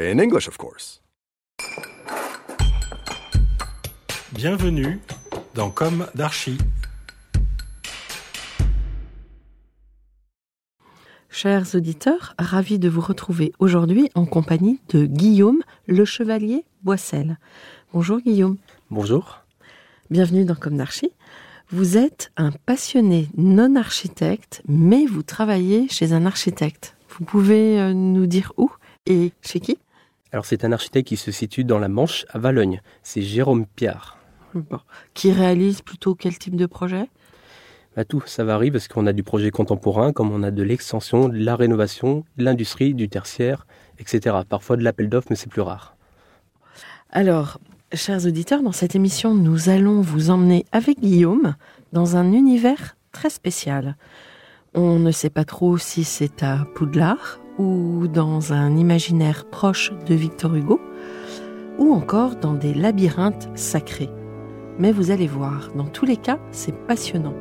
In English, of course. Bienvenue dans Comme d'Archi. Chers auditeurs, ravi de vous retrouver aujourd'hui en compagnie de Guillaume Le Chevalier Boissel. Bonjour Guillaume, Bonjour. bienvenue dans Comme d'Archi. Vous êtes un passionné non architecte, mais vous travaillez chez un architecte. Vous pouvez euh, nous dire où et chez qui? Alors c'est un architecte qui se situe dans la Manche à Valogne. C'est Jérôme Piard. Bon. Qui réalise plutôt quel type de projet? Bah, tout, ça varie parce qu'on a du projet contemporain, comme on a de l'extension, de la rénovation, de l'industrie, du tertiaire, etc. Parfois de l'appel d'offres, mais c'est plus rare. Alors, chers auditeurs, dans cette émission, nous allons vous emmener avec Guillaume dans un univers très spécial. On ne sait pas trop si c'est à Poudlard ou dans un imaginaire proche de Victor Hugo ou encore dans des labyrinthes sacrés. Mais vous allez voir, dans tous les cas, c'est passionnant.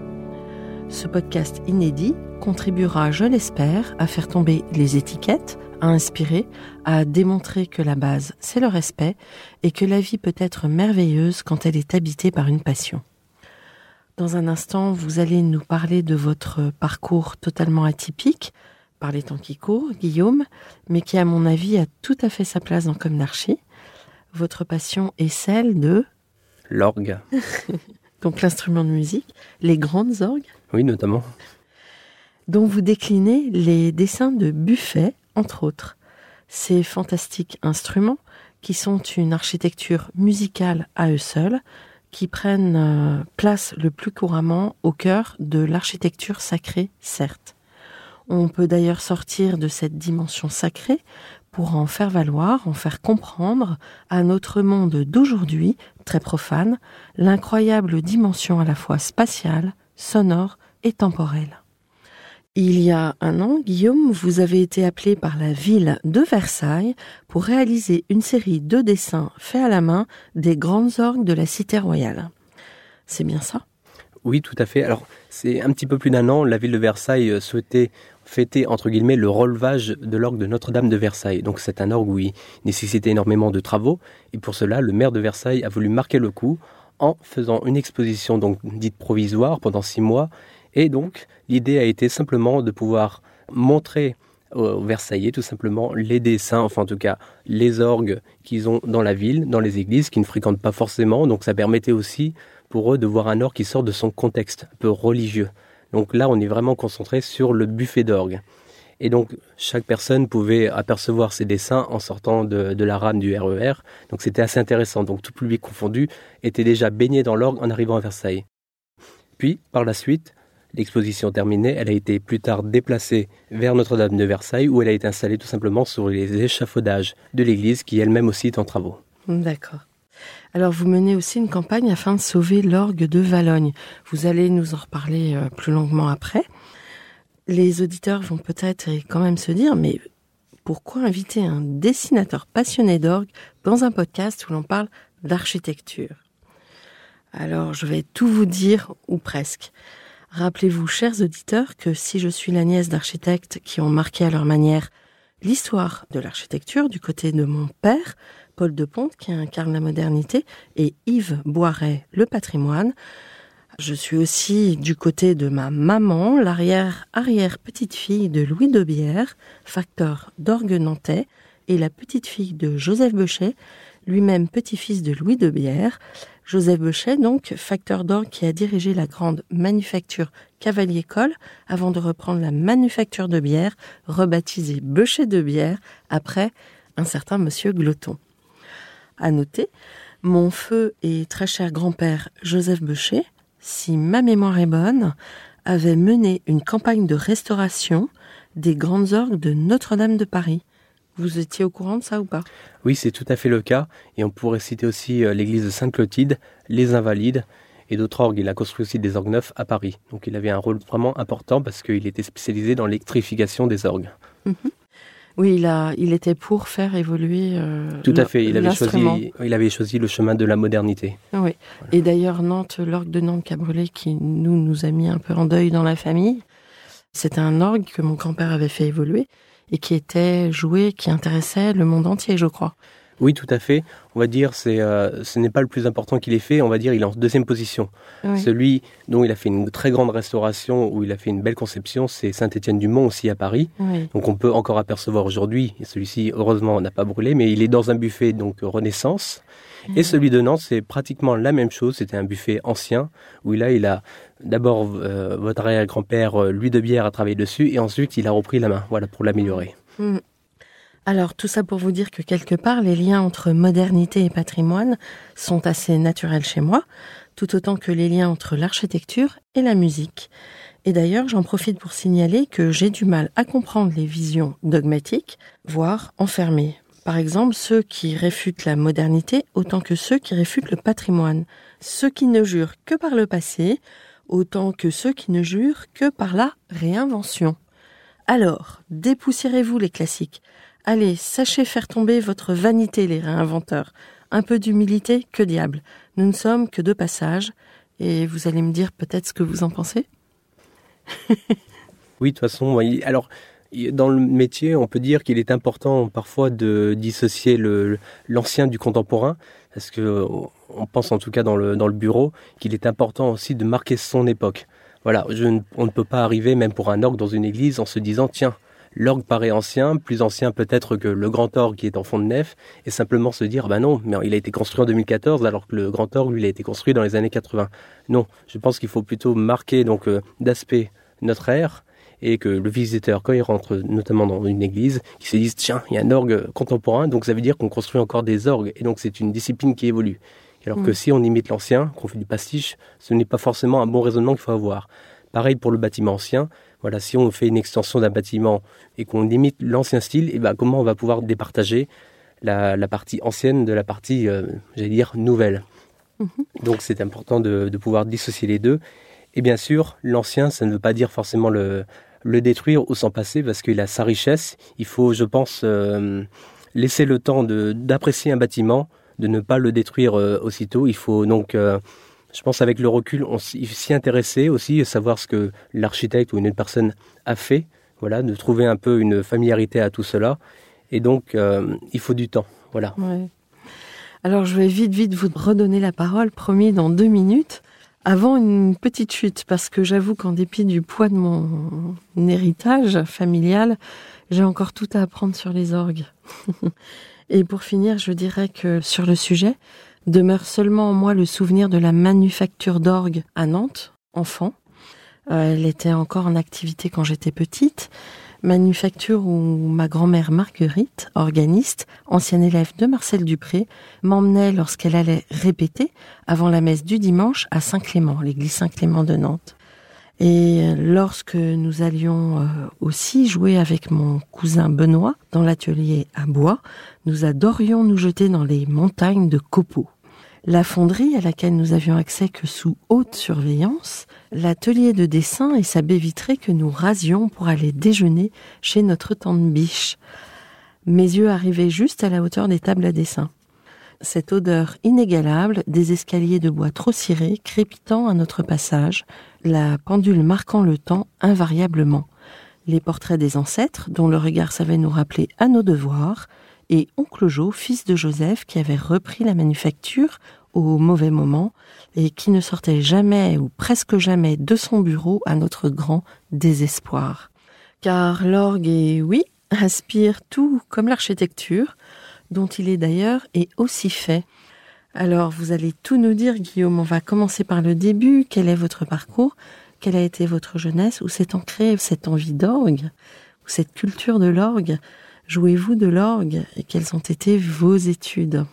Ce podcast inédit contribuera, je l'espère, à faire tomber les étiquettes, à inspirer, à démontrer que la base, c'est le respect et que la vie peut être merveilleuse quand elle est habitée par une passion. Dans un instant, vous allez nous parler de votre parcours totalement atypique, par les temps qui courent, Guillaume, mais qui, à mon avis, a tout à fait sa place dans Comme. Votre passion est celle de, L'orgue, donc l'instrument de musique, les grandes orgues, oui notamment. dont vous déclinez les dessins de Buffet, entre autres. Ces fantastiques instruments qui sont une architecture musicale à eux seuls, qui prennent euh, place le plus couramment au cœur de l'architecture sacrée, certes. On peut d'ailleurs sortir de cette dimension sacrée pour en faire valoir, en faire comprendre à notre monde d'aujourd'hui, très profane, l'incroyable dimension à la fois spatiale, sonore et temporelle. Il y a un an, Guillaume, vous avez été appelé par la ville de Versailles pour réaliser une série de dessins faits à la main des grandes orgues de la cité royale. C'est bien ça? Oui, tout à fait. Alors c'est un petit peu plus d'un an, la ville de Versailles euh, souhaitait fêter entre guillemets le relevage de l'orgue de Notre-Dame de Versailles. Donc c'est un orgue où il nécessitait énormément de travaux et pour cela le maire de Versailles a voulu marquer le coup en faisant une exposition donc dite provisoire pendant six mois et donc l'idée a été simplement de pouvoir montrer aux Versaillais tout simplement les dessins, enfin en tout cas les orgues qu'ils ont dans la ville, dans les églises, qu'ils ne fréquentent pas forcément. Donc ça permettait aussi pour eux de voir un orgue qui sort de son contexte un peu religieux. Donc là, on est vraiment concentré sur le buffet d'orgue. Et donc, chaque personne pouvait apercevoir ces dessins en sortant de, de la rame du RER. Donc, c'était assez intéressant. Donc, tout public confondu était déjà baigné dans l'orgue en arrivant à Versailles. Puis, par la suite, l'exposition terminée, elle a été plus tard déplacée vers Notre-Dame de Versailles, où elle a été installée tout simplement sur les échafaudages de l'église, qui elle-même aussi est en travaux. D'accord. Alors vous menez aussi une campagne afin de sauver l'orgue de Valogne. Vous allez nous en reparler euh, plus longuement après. Les auditeurs vont peut-être quand même se dire, mais pourquoi inviter un dessinateur passionné d'orgue dans un podcast où l'on parle d'architecture? Alors je vais tout vous dire, ou presque. Rappelez-vous, chers auditeurs, que si je suis la nièce d'architectes qui ont marqué à leur manière l'histoire de l'architecture du côté de mon père, Paul de Ponte, qui incarne la modernité, et Yves Boiret, le patrimoine, Je suis aussi du côté de ma maman, l'arrière-arrière petite-fille de Louis de Bière, facteur d'orgue nantais, et la petite-fille de Joseph Bechet, lui-même petit-fils de Louis de Bière. Joseph Bechet, donc, facteur d'orgue qui a dirigé la grande manufacture Cavalier-Coll avant de reprendre la manufacture de bière, rebaptisée Bechet de bière, après un certain monsieur Gloton. À noter, mon feu et très cher grand-père Joseph Bechet, si ma mémoire est bonne, avait mené une campagne de restauration des grandes orgues de Notre-Dame de Paris. Vous étiez au courant de ça ou pas? Oui, c'est tout à fait le cas. Et on pourrait citer aussi euh, l'église de Sainte-Clotilde, les Invalides et d'autres orgues. Il a construit aussi des orgues neufs à Paris. Donc il avait un rôle vraiment important parce qu'il était spécialisé dans l'électrification des orgues. Mhm. Oui, il, a, il était pour faire évoluer. Euh, tout à fait. Il avait, choisi, il avait choisi le chemin de la modernité. Oui. Et d'ailleurs, Nantes, l'orgue de Nantes qui a brûlé, qui nous, nous a mis un peu en deuil dans la famille, c'était un orgue que mon grand-père avait fait évoluer et qui était joué, qui intéressait le monde entier, je crois. Oui, tout à fait. On va dire c'est euh, ce n'est pas le plus important qu'il ait fait. On va dire il est en deuxième position. Celui dont il a fait une très grande restauration, où il a fait une belle conception, c'est Saint-Étienne-du-Mont aussi à Paris. Donc on peut encore apercevoir aujourd'hui. Celui-ci, heureusement, n'a pas brûlé, mais il est dans un buffet donc Renaissance. Et celui de Nantes, c'est pratiquement la même chose. C'était un buffet ancien où là, il a d'abord euh, votre arrière-grand-père euh, Louis de Bière a travaillé dessus et ensuite il a repris la main, voilà, pour l'améliorer. Mm. Alors tout ça pour vous dire que quelque part les liens entre modernité et patrimoine sont assez naturels chez moi, tout autant que les liens entre l'architecture et la musique. Et d'ailleurs j'en profite pour signaler que j'ai du mal à comprendre les visions dogmatiques, voire enfermées. Par exemple ceux qui réfutent la modernité autant que ceux qui réfutent le patrimoine, ceux qui ne jurent que par le passé, autant que ceux qui ne jurent que par la réinvention. Alors, dépoussiérez-vous les classiques, Allez, sachez faire tomber votre vanité, les réinventeurs. Un peu d'humilité, que diable. Nous ne sommes que de passage, et vous allez me dire peut-être ce que vous en pensez Oui, de toute façon, alors dans le métier, on peut dire qu'il est important parfois de dissocier l'ancien du contemporain, parce que on pense en tout cas dans le, dans le bureau qu'il est important aussi de marquer son époque. Voilà, on ne peut pas arriver même pour un orgue dans une église en se disant tiens, l'orgue paraît ancien, plus ancien peut-être que le grand orgue qui est en fond de nef, et simplement se dire, bah non, mais il a été construit en 2014 alors que le grand orgue, lui, il a été construit dans les années 80. Non, je pense qu'il faut plutôt marquer donc euh, d'aspect notre ère et que le visiteur, quand il rentre notamment dans une église, qu'il se dise, tiens, il y a un orgue contemporain, donc ça veut dire qu'on construit encore des orgues, et donc c'est une discipline qui évolue. Alors que mm. si on imite l'ancien, qu'on fait du pastiche, ce n'est pas forcément un bon raisonnement qu'il faut avoir. Pareil pour le bâtiment ancien, voilà, si on fait une extension d'un bâtiment et qu'on limite l'ancien style, et eh ben comment on va pouvoir départager la, partie ancienne de la partie, euh, j'allais dire, nouvelle. Mhm. Donc c'est important de, pouvoir dissocier les deux. Et bien sûr, l'ancien, ça ne veut pas dire forcément le, le détruire ou s'en passer parce qu'il a sa richesse. Il faut, je pense, euh, laisser le temps d'apprécier un bâtiment, de ne pas le détruire euh, aussitôt. Il faut donc je pense avec le recul, on s'y intéresser aussi, savoir ce que l'architecte ou une autre personne a fait, voilà, de trouver un peu une familiarité à tout cela. Et donc, euh, il faut du temps, voilà. Alors, je vais vite, vite vous redonner la parole, promis, dans deux minutes, avant une petite chute, parce que j'avoue qu'en dépit du poids de mon héritage familial, j'ai encore tout à apprendre sur les orgues. Et pour finir, je dirais que sur le sujet, demeure seulement en moi le souvenir de la manufacture d'orgue à Nantes, enfant. Euh, elle était encore en activité quand j'étais petite. Manufacture où ma grand-mère Marguerite, organiste, ancienne élève de Marcel Dupré, m'emmenait lorsqu'elle allait répéter avant la messe du dimanche à Saint-Clément, l'église Saint-Clément de Nantes. Et lorsque nous allions euh, aussi jouer avec mon cousin Benoît dans l'atelier à bois, nous adorions nous jeter dans les montagnes de copeaux. La fonderie à laquelle nous avions accès que sous haute surveillance, l'atelier de dessin et sa baie vitrée que nous rasions pour aller déjeuner chez notre tante Biche. Mes yeux arrivaient juste à la hauteur des tables à dessin. Cette odeur inégalable des escaliers de bois trop cirés crépitant à notre passage, la pendule marquant le temps invariablement, les portraits des ancêtres dont le regard savait nous rappeler à nos devoirs, et oncle Jo, fils de Joseph, qui avait repris la manufacture au mauvais moment et qui ne sortait jamais ou presque jamais de son bureau à notre grand désespoir. Car l'orgue est, oui, aspire tout comme l'architecture, dont il est d'ailleurs et aussi fait. Alors vous allez tout nous dire, Guillaume, on va commencer par le début. Quel est votre parcours? Quelle a été votre jeunesse? Où s'est ancrée cette envie d'orgue? Ou cette culture de l'orgue? Jouez-vous de l'orgue? Et quelles ont été vos études?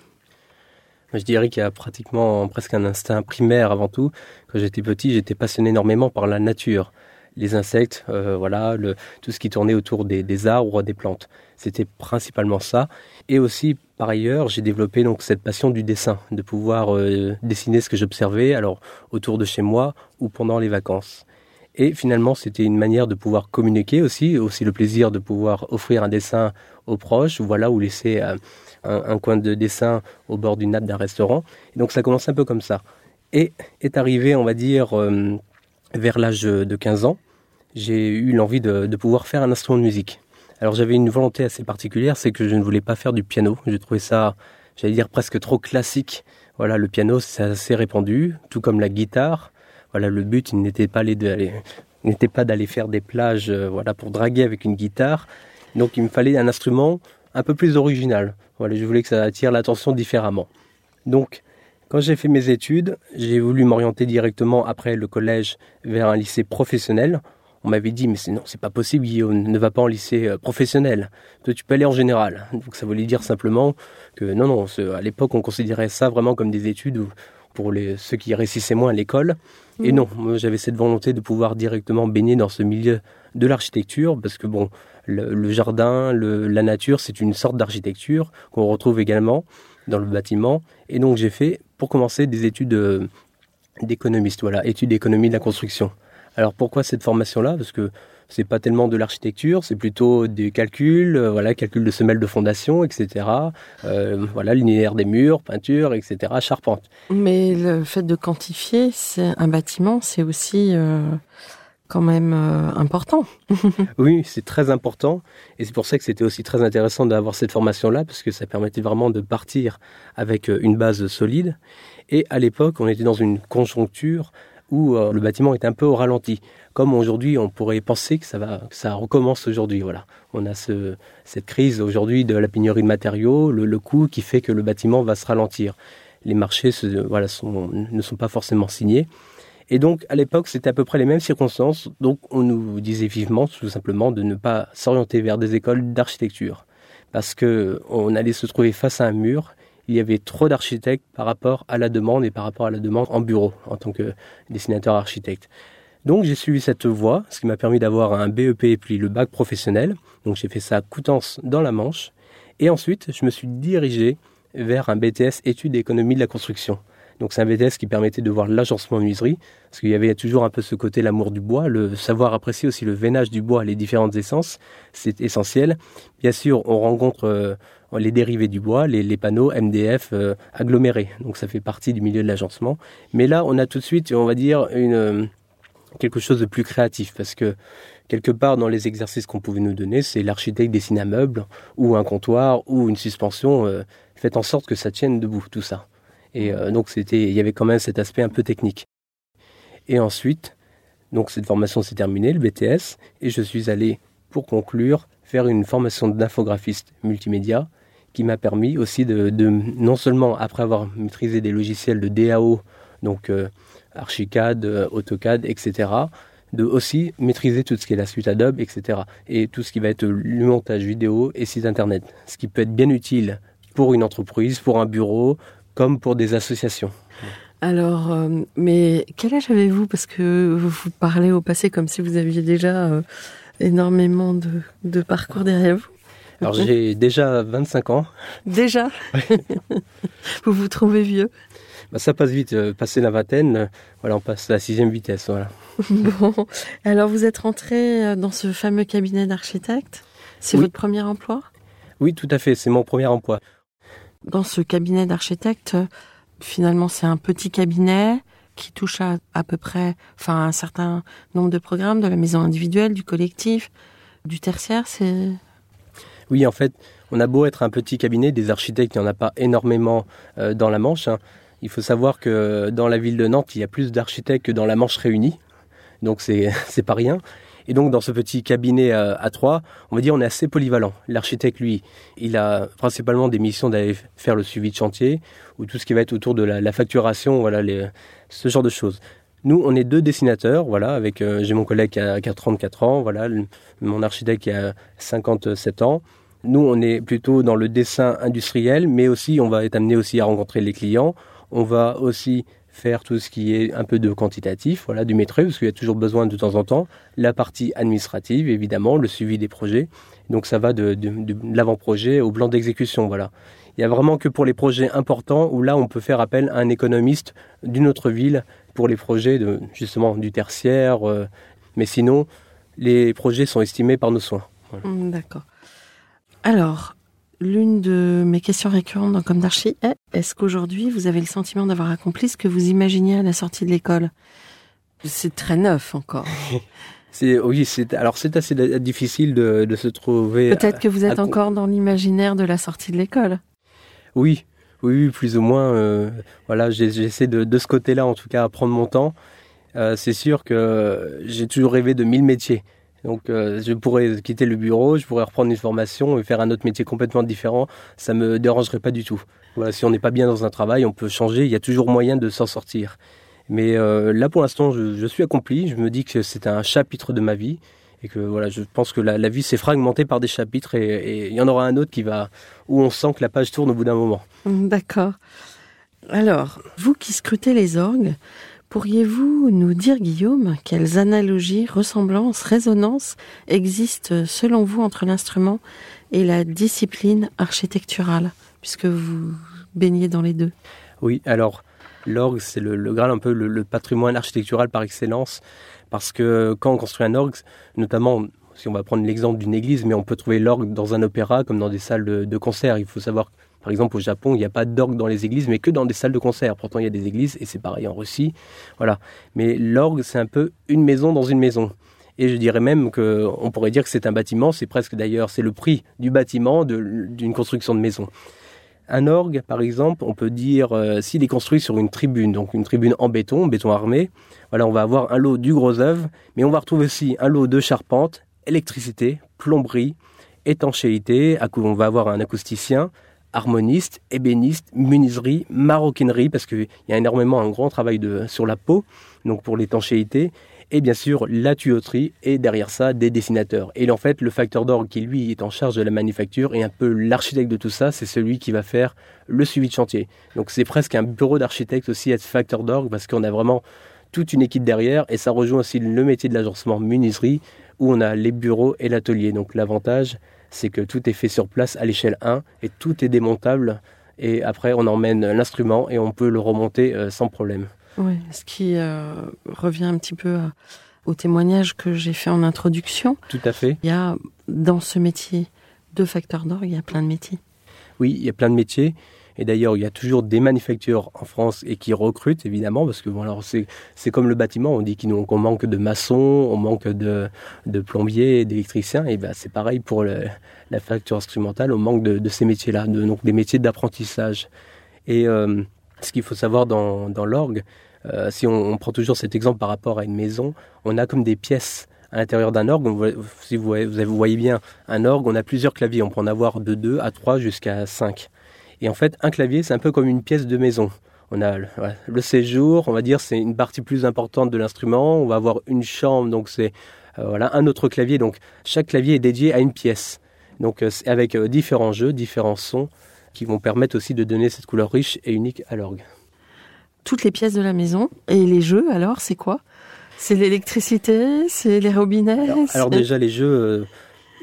Je dirais qu'il y a pratiquement presque un instinct primaire avant tout. Quand j'étais petit, j'étais passionné énormément par la nature les insectes, euh, voilà, tout ce qui tournait autour des, arbres, des plantes. C'était principalement ça. Et aussi, par ailleurs, j'ai développé donc cette passion du dessin, de pouvoir euh, dessiner ce que j'observais, alors autour de chez moi ou pendant les vacances. Et finalement, c'était une manière de pouvoir communiquer aussi, aussi le plaisir de pouvoir offrir un dessin aux proches, voilà, ou laisser euh, un, un, coin de dessin au bord d'une nappe d'un restaurant. Et donc ça commence un peu comme ça. Et est arrivé, on va dire, vers l'âge de 15 ans, j'ai eu l'envie de, pouvoir faire un instrument de musique. Alors j'avais une volonté assez particulière, c'est que je ne voulais pas faire du piano. J'ai trouvé ça, j'allais dire presque trop classique. Voilà, le piano c'est assez répandu, tout comme la guitare. Voilà, le but n'était pas d'aller, n'était pas d'aller faire des plages, euh, voilà, pour draguer avec une guitare. Donc il me fallait un instrument un peu plus original. Voilà, je voulais que ça attire l'attention différemment. Donc quand j'ai fait mes études, j'ai voulu m'orienter directement après le collège vers un lycée professionnel. On m'avait dit, mais non, c'est pas possible, Guillaume, ne va pas en lycée euh, professionnel. Toi, tu peux aller en général. Donc ça voulait dire simplement que non, non, à l'époque, on considérait ça vraiment comme des études pour les, ceux qui réussissaient moins à l'école. Et mmh. non, j'avais cette volonté de pouvoir directement baigner dans ce milieu de l'architecture, parce que bon, le, le jardin, le, la nature, c'est une sorte d'architecture qu'on retrouve également dans le bâtiment. Et donc j'ai fait, pour commencer, des études euh, d'économiste, voilà, études d'économie de la construction. Alors pourquoi cette formation-là? Parce que c'est pas tellement de l'architecture, c'est plutôt des calculs, euh, voilà, calcul de semelles de fondation, etc. Euh, voilà, linéaire des murs, peinture, etc. Charpente. Mais le fait de quantifier, un bâtiment, c'est aussi euh, quand même euh, important. oui, c'est très important. Et c'est pour ça que c'était aussi très intéressant d'avoir cette formation-là, parce que ça permettait vraiment de partir avec euh, une base solide. Et à l'époque, on était dans une conjoncture où euh, le bâtiment est un peu au ralenti. Comme aujourd'hui, on pourrait penser que ça va, que ça recommence aujourd'hui. Voilà, on a ce, cette crise aujourd'hui de la pénurie de matériaux, le, le, coût qui fait que le bâtiment va se ralentir. Les marchés se, voilà, sont, ne sont pas forcément signés. Et donc, à l'époque, c'était à peu près les mêmes circonstances. Donc, on nous disait vivement, tout simplement, de ne pas s'orienter vers des écoles d'architecture. Parce que on allait se trouver face à un mur. Il y avait trop d'architectes par rapport à la demande et par rapport à la demande en bureau, en tant que dessinateur architecte. Donc, j'ai suivi cette voie, ce qui m'a permis d'avoir un BEP puis le bac professionnel. Donc, j'ai fait ça à Coutances dans la Manche. Et ensuite, je me suis dirigé vers un BTS études d'économie de la construction. Donc c'est un BTS qui permettait de voir l'agencement menuiserie, parce qu'il y avait toujours un peu ce côté l'amour du bois, le savoir apprécier aussi le veinage du bois, les différentes essences, c'est essentiel. Bien sûr, on rencontre euh, les dérivés du bois, les, panneaux MDF euh, agglomérés, donc ça fait partie du milieu de l'agencement. Mais là, on a tout de suite, on va dire, une, euh, quelque chose de plus créatif, parce que quelque part dans les exercices qu'on pouvait nous donner, c'est l'architecte dessine un meuble, ou un comptoir, ou une suspension, faites en sorte que ça tienne debout, tout ça. Et euh, donc c'était, il y avait quand même cet aspect un peu technique. Et ensuite, donc cette formation s'est terminée, le BTS, et je suis allé, pour conclure, faire une formation d'infographiste multimédia qui m'a permis aussi de, non seulement après avoir maîtrisé des logiciels de DAO, donc euh, Archicad, euh, AutoCAD, etc., de aussi maîtriser tout ce qui est la suite Adobe, etc. Et tout ce qui va être le montage vidéo et site internet. Ce qui peut être bien utile pour une entreprise, pour un bureau, comme pour des associations. Alors, euh, mais quel âge avez-vous? Parce que vous, parlez au passé comme si vous aviez déjà euh, énormément de, de, parcours derrière vous. Alors j'ai déjà 25 ans. Déjà? Vous vous trouvez vieux? Bah, Ça passe vite. Euh, passer la vingtaine, voilà, on passe à la sixième vitesse. Voilà. bon, alors vous êtes rentré dans ce fameux cabinet d'architecte? C'est oui. votre premier emploi? Oui, tout à fait. C'est mon premier emploi. Dans ce cabinet d'architecte, finalement, c'est un petit cabinet qui touche à, peu près, enfin, un certain nombre de programmes de la maison individuelle, du collectif, du tertiaire. C'est oui, en fait, on a beau être un petit cabinet, des architectes, il n'y en a pas énormément euh, dans la Manche. Hein. Il faut savoir que dans la ville de Nantes, il y a plus d'architectes que dans la Manche réunie. Donc c'est pas rien. Et donc dans ce petit cabinet à, trois, on va dire on est assez polyvalent. L'architecte lui, il a principalement des missions d'aller faire le suivi de chantier ou tout ce qui va être autour de la, facturation, voilà ce genre de choses. Nous, on est deux dessinateurs, voilà, euh, j'ai mon collègue qui a, qui a 34 ans, voilà, mon architecte qui a 57 ans. Nous, on est plutôt dans le dessin industriel, mais aussi on va être amené aussi à rencontrer les clients. On va aussi faire tout ce qui est un peu de quantitatif, voilà, du maîtrise, parce qu'il y a toujours besoin de temps en temps. La partie administrative, évidemment, le suivi des projets. Donc ça va de, l'avant-projet au plan d'exécution, voilà. Il y a vraiment que pour les projets importants où là on peut faire appel à un économiste d'une autre ville pour les projets de justement du tertiaire. euh, mais sinon, les projets sont estimés par nos soins. Mm, D'accord. Alors, l'une de mes questions récurrentes dans Comme d'Archie est est-ce qu'aujourd'hui vous avez le sentiment d'avoir accompli ce que vous imaginiez à la sortie de l'école? C'est très neuf encore. C'est oui, c'est alors c'est assez difficile de, de se trouver. Peut-être que vous êtes à- encore dans l'imaginaire de la sortie de l'école. Oui, oui, plus ou moins. euh, voilà, j'essaie de, de ce côté-là, en tout cas, à prendre mon temps. Euh, c'est sûr que j'ai toujours rêvé de mille métiers. Donc, euh, je pourrais quitter le bureau, je pourrais reprendre une formation et faire un autre métier complètement différent. Ça me dérangerait pas du tout. Voilà, si on n'est pas bien dans un travail, on peut changer. Il y a toujours moyen de s'en sortir. Mais euh, là, pour l'instant, je, suis accompli. Je me dis que c'est un chapitre de ma vie et que voilà, je pense que la, la vie s'est fragmentée par des chapitres et, il y en aura un autre qui va où on sent que la page tourne au bout d'un moment. D'accord. Alors, vous qui scrutez les orgues, pourriez-vous nous dire, Guillaume, quelles analogies, ressemblances, résonances existent selon vous entre l'instrument et la discipline architecturale, puisque vous baignez dans les deux? Oui, alors l'orgue, c'est le, le Graal, un peu le, patrimoine architectural par excellence, parce que quand on construit un orgue, notamment si on va prendre l'exemple d'une église, mais on peut trouver l'orgue dans un opéra comme dans des salles de, de concert. Il faut savoir, par exemple, au Japon, il n'y a pas d'orgue dans les églises, mais que dans des salles de concert. Pourtant, il y a des églises, et c'est pareil en Russie. Voilà. Mais l'orgue, c'est un peu une maison dans une maison. Et je dirais même que on pourrait dire que c'est un bâtiment, c'est presque d'ailleurs, c'est le prix du bâtiment d'une construction de maison. Un orgue, par exemple, on peut dire euh, s'il est construit sur une tribune, donc une tribune en béton, béton armé, voilà, on va avoir un lot du gros œuvre, mais on va retrouver aussi un lot de charpente, électricité, plomberie, étanchéité, on va avoir un acousticien, harmoniste, ébéniste, menuiserie, maroquinerie, parce qu'il y a énormément un grand travail sur la peau, donc pour l'étanchéité, et bien sûr la tuyauterie, et derrière ça, des dessinateurs. Et en fait, le facteur d'orgue qui, lui, est en charge de la manufacture, et un peu l'architecte de tout ça, c'est celui qui va faire le suivi de chantier. Donc c'est presque un bureau d'architecte aussi, être facteur d'orgue, parce qu'on a vraiment toute une équipe derrière, et ça rejoint aussi le métier de l'agencement menuiserie, où on a les bureaux et l'atelier. Donc l'avantage, c'est que tout est fait sur place à l'échelle 1, et tout est démontable, et après on emmène l'instrument, et on peut le remonter euh, sans problème. Oui, ce qui euh, revient un petit peu à- au témoignage que j'ai fait en introduction. Tout à fait. Il y a dans ce métier de facteur d'orgue, il y a plein de métiers. Oui, il y a plein de métiers. Et d'ailleurs, il y a toujours des manufactures en France et qui recrutent, évidemment, parce que bon, c'est, comme le bâtiment, on dit qu'on manque de maçons, on manque de, de plombiers, d'électriciens, et ben c'est pareil pour la facture instrumentale, on manque de, ces métiers-là, donc des métiers d'apprentissage. Et euh, ce qu'il faut savoir dans, dans l'orgue, euh, si on, prend toujours cet exemple par rapport à une maison, on a comme des pièces à l'intérieur d'un orgue. Si vous vous voyez bien un orgue, on a plusieurs claviers, on peut en avoir de 2 à 3 jusqu'à 5. Et en fait, un clavier, c'est un peu comme une pièce de maison. On a le, séjour, on va dire, c'est une partie plus importante de l'instrument. On va avoir une chambre, donc c'est euh, voilà un autre clavier. Donc chaque clavier est dédié à une pièce. Donc euh, avec euh, différents jeux, différents sons qui vont permettre aussi de donner cette couleur riche et unique à l'orgue. Toutes les pièces de la maison. Et les jeux, alors, c'est quoi? C'est l'électricité? C'est les robinets? Alors, alors déjà les jeux,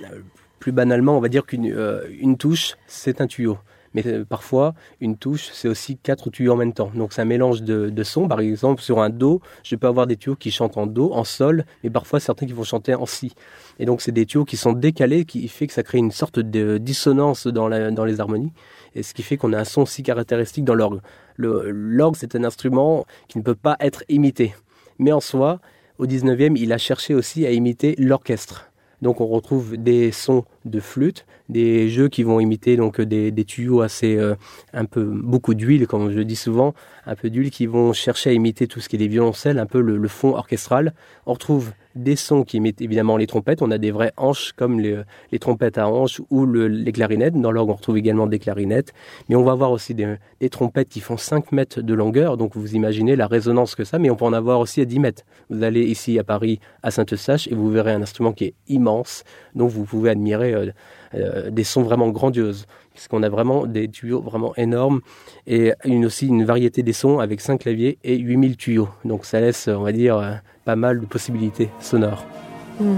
euh, plus banalement, on va dire qu'une une touche, c'est un tuyau. Mais euh, parfois, une touche, c'est aussi quatre tuyaux en même temps. Donc c'est un mélange de, sons. Par exemple, sur un do, je peux avoir des tuyaux qui chantent en do, en sol, mais parfois certains qui vont chanter en si. Et donc c'est des tuyaux qui sont décalés, qui fait que ça crée une sorte de dissonance dans, dans les harmonies. Et ce qui fait qu'on a un son si caractéristique dans l'orgue. L'orgue, c'est un instrument qui ne peut pas être imité. Mais en soi, au 19e, il a cherché aussi à imiter l'orchestre. Donc on retrouve des sons de flûte, des jeux qui vont imiter donc des, tuyaux assez euh, un peu beaucoup d'huile comme je dis souvent, un peu d'huile qui vont chercher à imiter tout ce qui est des violoncelles, un peu le, le fond orchestral. On retrouve des sons qui imitent évidemment les trompettes. On a des vraies hanches comme les, trompettes à hanches ou le, les clarinettes. Dans l'orgue, on retrouve également des clarinettes. Mais on va avoir aussi des, trompettes qui font 5 mètres de longueur. Donc vous imaginez la résonance que ça. Mais on peut en avoir aussi à 10 mètres. Vous allez ici à Paris, à Saint-Eustache, et vous verrez un instrument qui est immense. Donc vous pouvez admirer euh, euh, des sons vraiment grandioses. Puisqu'on a vraiment des tuyaux vraiment énormes et une, aussi une variété des sons avec 5 claviers et 8000 tuyaux. Donc ça laisse, on va dire, euh, pas mal de possibilités sonores. Mm.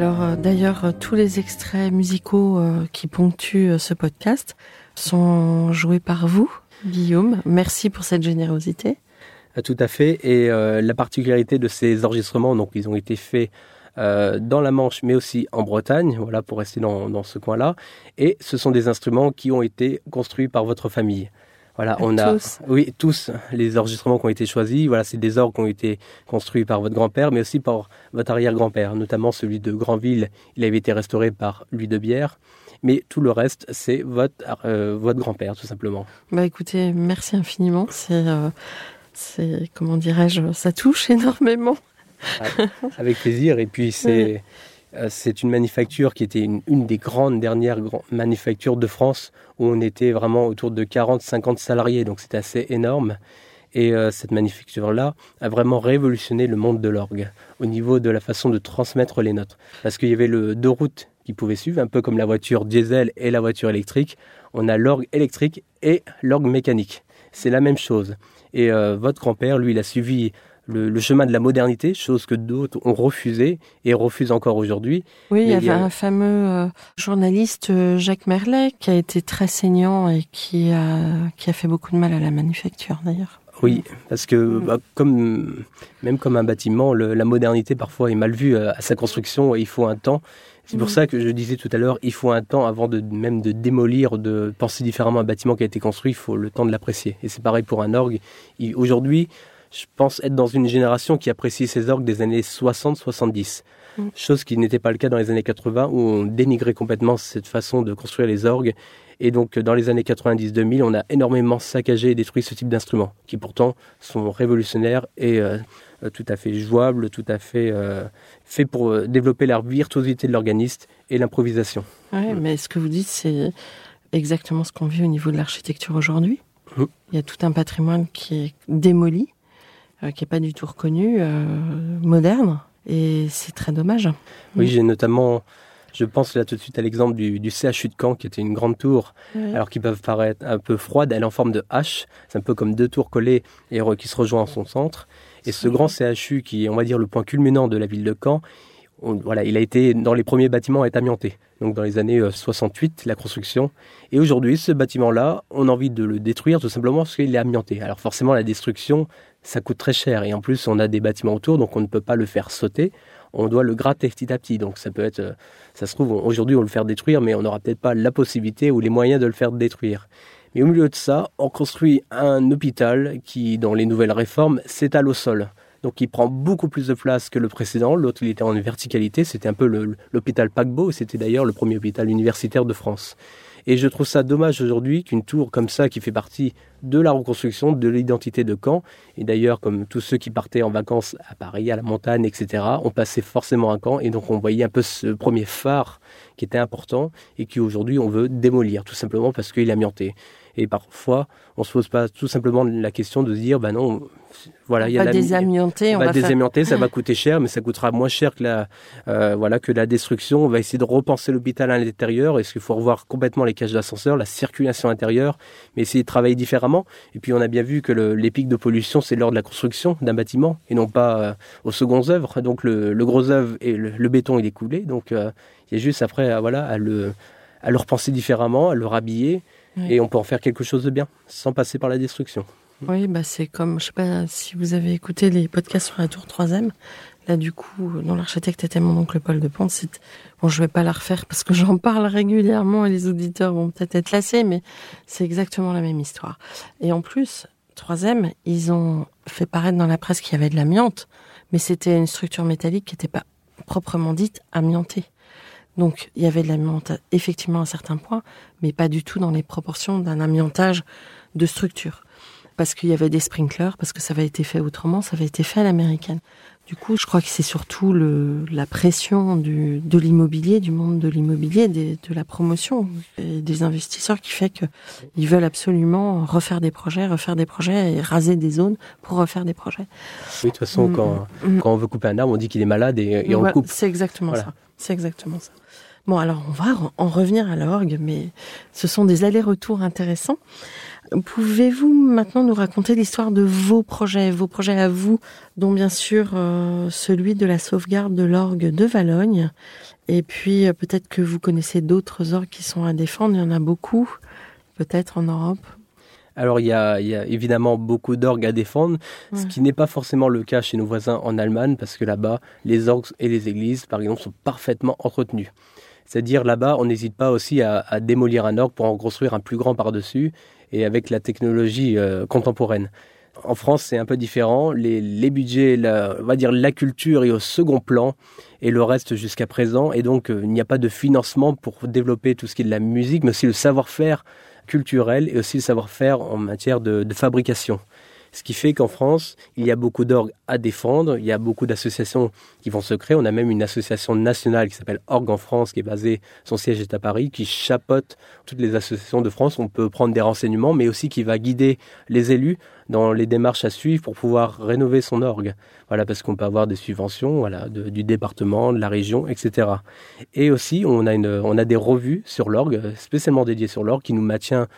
Alors euh, d'ailleurs, euh, tous les extraits musicaux euh, qui ponctuent ce podcast sont joués par vous, Guillaume. Merci pour cette générosité. Tout à fait. Et la particularité de ces enregistrements, donc ils ont été faits dans la Manche, mais aussi en Bretagne, voilà, pour rester dans ce coin-là. Et ce sont des instruments qui ont été construits par votre famille. Voilà, on a, Tous. oui, tous les enregistrements qui ont été choisis. Voilà, c'est des orgues qui ont été construits par votre grand-père, mais aussi par votre arrière-grand-père, notamment celui de Granville. Il avait été restauré par Louis de Bière. Mais tout le reste, c'est votre, euh, votre grand-père, tout simplement. Bah écoutez, merci infiniment. C'est, euh, c'est comment dirais-je, ça touche énormément. Avec plaisir. Et puis, c'est. C'est une manufacture qui était une, des grandes dernières manufactures de France où on était vraiment autour de 40-50 salariés, donc c'était assez énorme. Et euh, cette manufacture-là a vraiment révolutionné le monde de l'orgue au niveau de la façon de transmettre les notes. Parce qu'il y avait le deux routes qui pouvaient suivre, un peu comme la voiture diesel et la voiture électrique. On a l'orgue électrique et l'orgue mécanique. C'est la même chose. Et euh, votre grand-père, lui, il a suivi le, le, chemin de la modernité, chose que d'autres ont refusé et refusent encore aujourd'hui. Oui, il y avait a- un fameux euh, journaliste, euh, Jacques Merlet, qui a été très saignant et qui a, qui a fait beaucoup de mal à la manufacture d'ailleurs. Oui, parce que bah, comme même comme un bâtiment, le- la modernité parfois est mal vue euh, à sa construction. et Il faut un temps. C'est pour Mhm. ça que je disais tout à l'heure, il faut un temps avant de même de démolir, de penser différemment un bâtiment qui a été construit. Il faut le temps de l'apprécier. Et c'est pareil pour un orgue. Aujourd'hui, je pense être dans une génération qui apprécie ces orgues des années 60-70. Mhm. Chose qui n'était pas le cas dans les années 80 où on dénigrait complètement cette façon de construire les orgues. Et donc, dans les années 90-2000, on a énormément saccagé et détruit ce type d'instruments, qui pourtant sont révolutionnaires et euh, euh, tout à fait jouables, tout à fait euh, faits pour euh, développer la virtuosité de l'organiste et l'improvisation. Ouais, Mm. mais ce que vous dites, c'est exactement ce qu'on vit au niveau de l'architecture aujourd'hui. Mhm. Il y a tout un patrimoine qui est démoli, qui n'est pas du tout reconnu, euh, moderne, et c'est très dommage. Oui, j'ai notamment, je pense là tout de suite à l'exemple du, du CHU de Caen, qui était une grande tour, alors qui peuvent paraître un peu froides, elle est en forme de H, c'est un peu comme deux tours collées et qui se rejoignent en son centre. Et ce grand CHU, qui est, on va dire, le point culminant de la ville de Caen, on- voilà, il a été dans les premiers bâtiments à être amianté. Donc dans les années euh, 68, la construction. Et aujourd'hui, ce bâtiment-là, on a envie de le détruire tout simplement parce qu'il est amianté. Alors forcément, la destruction, ça coûte très cher. Et en plus, on a des bâtiments autour, donc on ne peut pas le faire sauter. On doit le gratter petit à petit. Donc ça peut être, euh, ça se trouve, aujourd'hui, on le faire détruire, mais on n'aura peut-être pas la possibilité ou les moyens de le faire détruire. Mais au milieu de ça, on construit un hôpital qui, dans les nouvelles réformes, s'étale au sol. Donc il prend beaucoup plus de place que le précédent. L'autre, il était en verticalité. C'était un peu l'hôpital paquebot. C'était d'ailleurs le premier hôpital universitaire de France. Et je trouve ça dommage aujourd'hui qu'une tour comme ça, qui fait partie de la reconstruction, de l'identité de Caen, et d'ailleurs comme tous ceux qui partaient en vacances à Paris, à la montagne, etc., on passait forcément à Caen, et donc on voyait un peu ce premier phare qui était important, et qui aujourd'hui on veut démolir, tout simplement parce qu'il est amianté. Et parfois, on se pose pas tout simplement la question de se dire, ben non, voilà, il y a la- désamianter, on, va, va faire... désamianter, ça va coûter cher, mais ça coûtera moins cher que la, euh, voilà, que la destruction. On va essayer de repenser l'hôpital à l'intérieur. Est-ce qu'il faut revoir complètement les cages d'ascenseur, la circulation intérieure, mais essayer de travailler différemment? Et puis on a bien vu que le- les pics de pollution, c'est lors de la construction d'un bâtiment et non pas euh, aux secondes œuvres. Donc le, le gros œuvre et le, le béton, il est coulé. Donc euh, il y a juste après, euh, voilà, à le à le repenser différemment, à le rhabiller, Oui. et on peut en faire quelque chose de bien, sans passer par la destruction. Oui, bah c'est comme, je sais pas si vous avez écouté les podcasts sur la tour 3 Là, du coup, dont l'architecte était mon oncle Paul de c'est- Bon, je vais pas la refaire parce que j'en parle régulièrement et les auditeurs vont peut-être être lassés, mais c'est exactement la même histoire. Et en plus, 3 ils ont fait paraître dans la presse qu'il y avait de l'amiante, mais c'était une structure métallique qui n'était pas proprement dite amiantée. Donc, il y avait de l'amiante effectivement à certains points, mais pas du tout dans les proportions d'un amiantage de structure parce qu'il y avait des sprinklers, parce que ça avait été fait autrement, ça avait été fait à l'américaine. Du coup, je crois que c'est surtout le, la pression du, de l'immobilier, du monde de l'immobilier, des- de la promotion et des investisseurs qui fait que ils veulent absolument refaire des projets, refaire des projets et raser des zones pour refaire des projets. Oui, de toute façon, Mm, quand, mm. quand on veut couper un arbre, on dit qu'il est malade et, et on Voilà, coupe. C'est exactement Voilà. ça. C'est exactement ça. Bon, alors on va en revenir à l'orgue, mais ce sont des allers-retours intéressants. Pouvez-vous maintenant nous raconter l'histoire de vos projets, vos projets à vous, dont bien sûr euh, celui de la sauvegarde de l'orgue de Valogne, et puis euh, peut-être que vous connaissez d'autres orgues qui sont à défendre, il y en a beaucoup, peut-être en Europe? Alors, il y a, il y a évidemment beaucoup d'orgues à défendre, ce qui n'est pas forcément le cas chez nos voisins en Allemagne, parce que là-bas, les orgues et les églises, par exemple, sont parfaitement entretenus. C'est-à-dire, là-bas, on n'hésite pas aussi à, démolir un orgue pour en construire un plus grand par-dessus, et avec la technologie euh, contemporaine. En France, c'est un peu différent. Les, budgets, la- on va dire la culture est au second plan et le reste jusqu'à présent. Et donc, euh, il n'y a pas de financement pour développer tout ce qui est de la musique, mais aussi le savoir-faire culturel et aussi le savoir-faire en matière de fabrication. Ce qui fait qu'en France, il y a beaucoup d'orgues à défendre, il y a beaucoup d'associations qui vont se créer. On a même une association nationale qui s'appelle Orgue en France, qui est basée, son siège est à Paris, qui chapeaute toutes les associations de France. On peut prendre des renseignements, mais aussi qui va guider les élus dans les démarches à suivre pour pouvoir rénover son orgue. Voilà, parce qu'on peut avoir des subventions voilà, du département, de la région, etc. Et aussi, on a, une, on a des revues sur l'orgue, spécialement dédiées sur l'orgue, qui nous maintient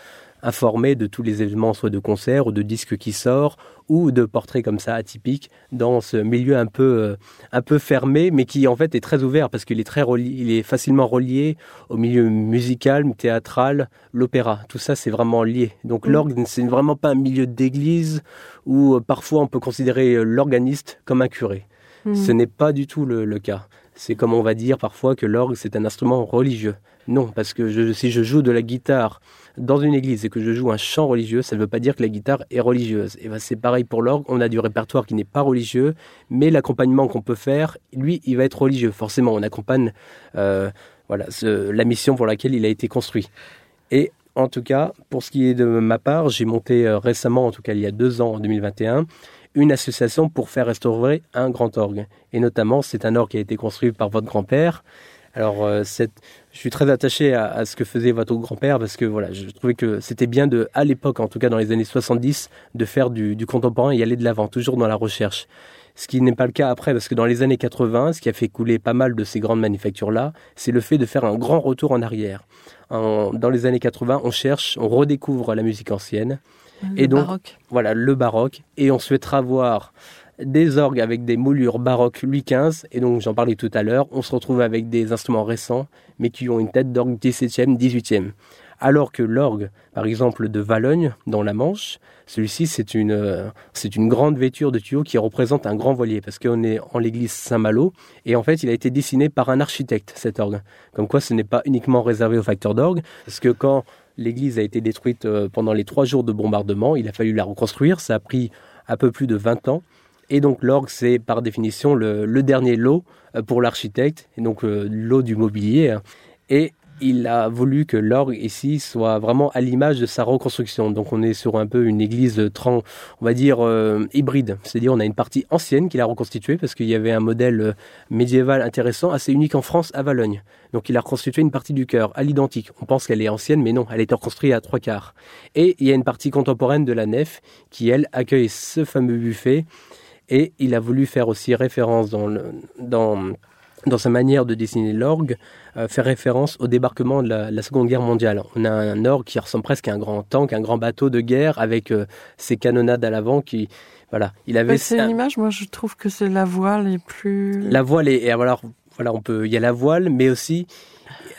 informés de tous les événements, soit de concerts ou de disques qui sortent, ou de portraits comme ça atypiques dans ce milieu un peu, euh, un peu fermé, mais qui en fait est très ouvert parce qu'il est très relié, il est facilement relié au milieu musical, théâtral, l'opéra. Tout ça, c'est vraiment lié. Donc Mm. l'orgue, c'est vraiment pas un milieu d'église où euh, parfois on peut considérer euh, l'organiste comme un curé. Mhm. Ce n'est pas du tout le, le cas. C'est comme on va dire parfois que l'orgue, c'est un instrument religieux. Non, parce que je- si je joue de la guitare dans une église et que je joue un chant religieux, ça ne veut pas dire que la guitare est religieuse. Et ben, c'est pareil pour l'orgue, on a du répertoire qui n'est pas religieux, mais l'accompagnement qu'on peut faire, lui, il va être religieux. Forcément, on accompagne euh, voilà, ce- la mission pour laquelle il a été construit. Et en tout cas, pour ce qui est de ma part, j'ai monté euh, récemment, en tout cas il y a deux ans, en 2021, une association pour faire restaurer un grand orgue. Et notamment, c'est un orgue qui a été construit par votre grand-père. Alors, euh, cette- je suis très attaché à, à ce que faisait votre grand-père parce que voilà, je trouvais que c'était bien de, à l'époque, en tout cas dans les années 70, de faire du, du contemporain et aller de l'avant, toujours dans la recherche. Ce qui n'est pas le cas après, parce que dans les années 80, ce qui a fait couler pas mal de ces grandes manufactures-là, c'est le fait de faire un grand retour en arrière. En- dans les années 80, on cherche, on redécouvre la musique ancienne, Le et donc- baroque. voilà, le baroque, et on souhaitera voir des orgues avec des moulures baroques Louis XV, et donc j'en parlais tout à l'heure, on se retrouve avec des instruments récents, mais qui ont une tête d'orgue 17e, 18e. Alors que l'orgue, par exemple, de Valogne, dans la Manche, celui-ci, c'est une, euh, une grande vêture de tuyaux qui représente un grand voilier, parce qu'on est en l'église Saint-Malo, et en fait, il a été dessiné par un architecte, cet orgue. Comme quoi, ce n'est pas uniquement réservé aux facteurs d'orgue, parce que quand l'église a été détruite euh, pendant les trois jours de bombardement, il a fallu la reconstruire, ça a pris un peu plus de 20 ans, et donc l'orgue, c'est par définition le, dernier lot euh, pour l'architecte, et donc euh, lot du mobilier. hein. Et il a voulu que l'orgue ici soit vraiment à l'image de sa reconstruction. Donc on est sur un peu une église tran- on va dire euh, hybride. C'est-à-dire on a une partie ancienne qu'il a reconstituée parce qu'il y avait un modèle euh, médiéval intéressant, assez unique en France à Valogne. Donc il a reconstitué une partie du chœur à l'identique. On pense qu'elle est ancienne, mais non, elle été reconstruite à trois quarts. Et il y a une partie contemporaine de la nef qui, elle, accueille ce fameux buffet. Et il a voulu faire aussi référence dans, le, dans, dans sa manière de dessiner l'orgue, euh, faire référence au débarquement de la, la Seconde Guerre mondiale. On a un orgue qui ressemble presque à un grand tank, un grand bateau de guerre avec euh, ses canonnades à l'avant qui... Voilà, il avait... Ouais, c'est une image, moi je trouve que c'est la voile est plus... La voile est... Et alors, voilà, on peut... Il y a la voile, mais aussi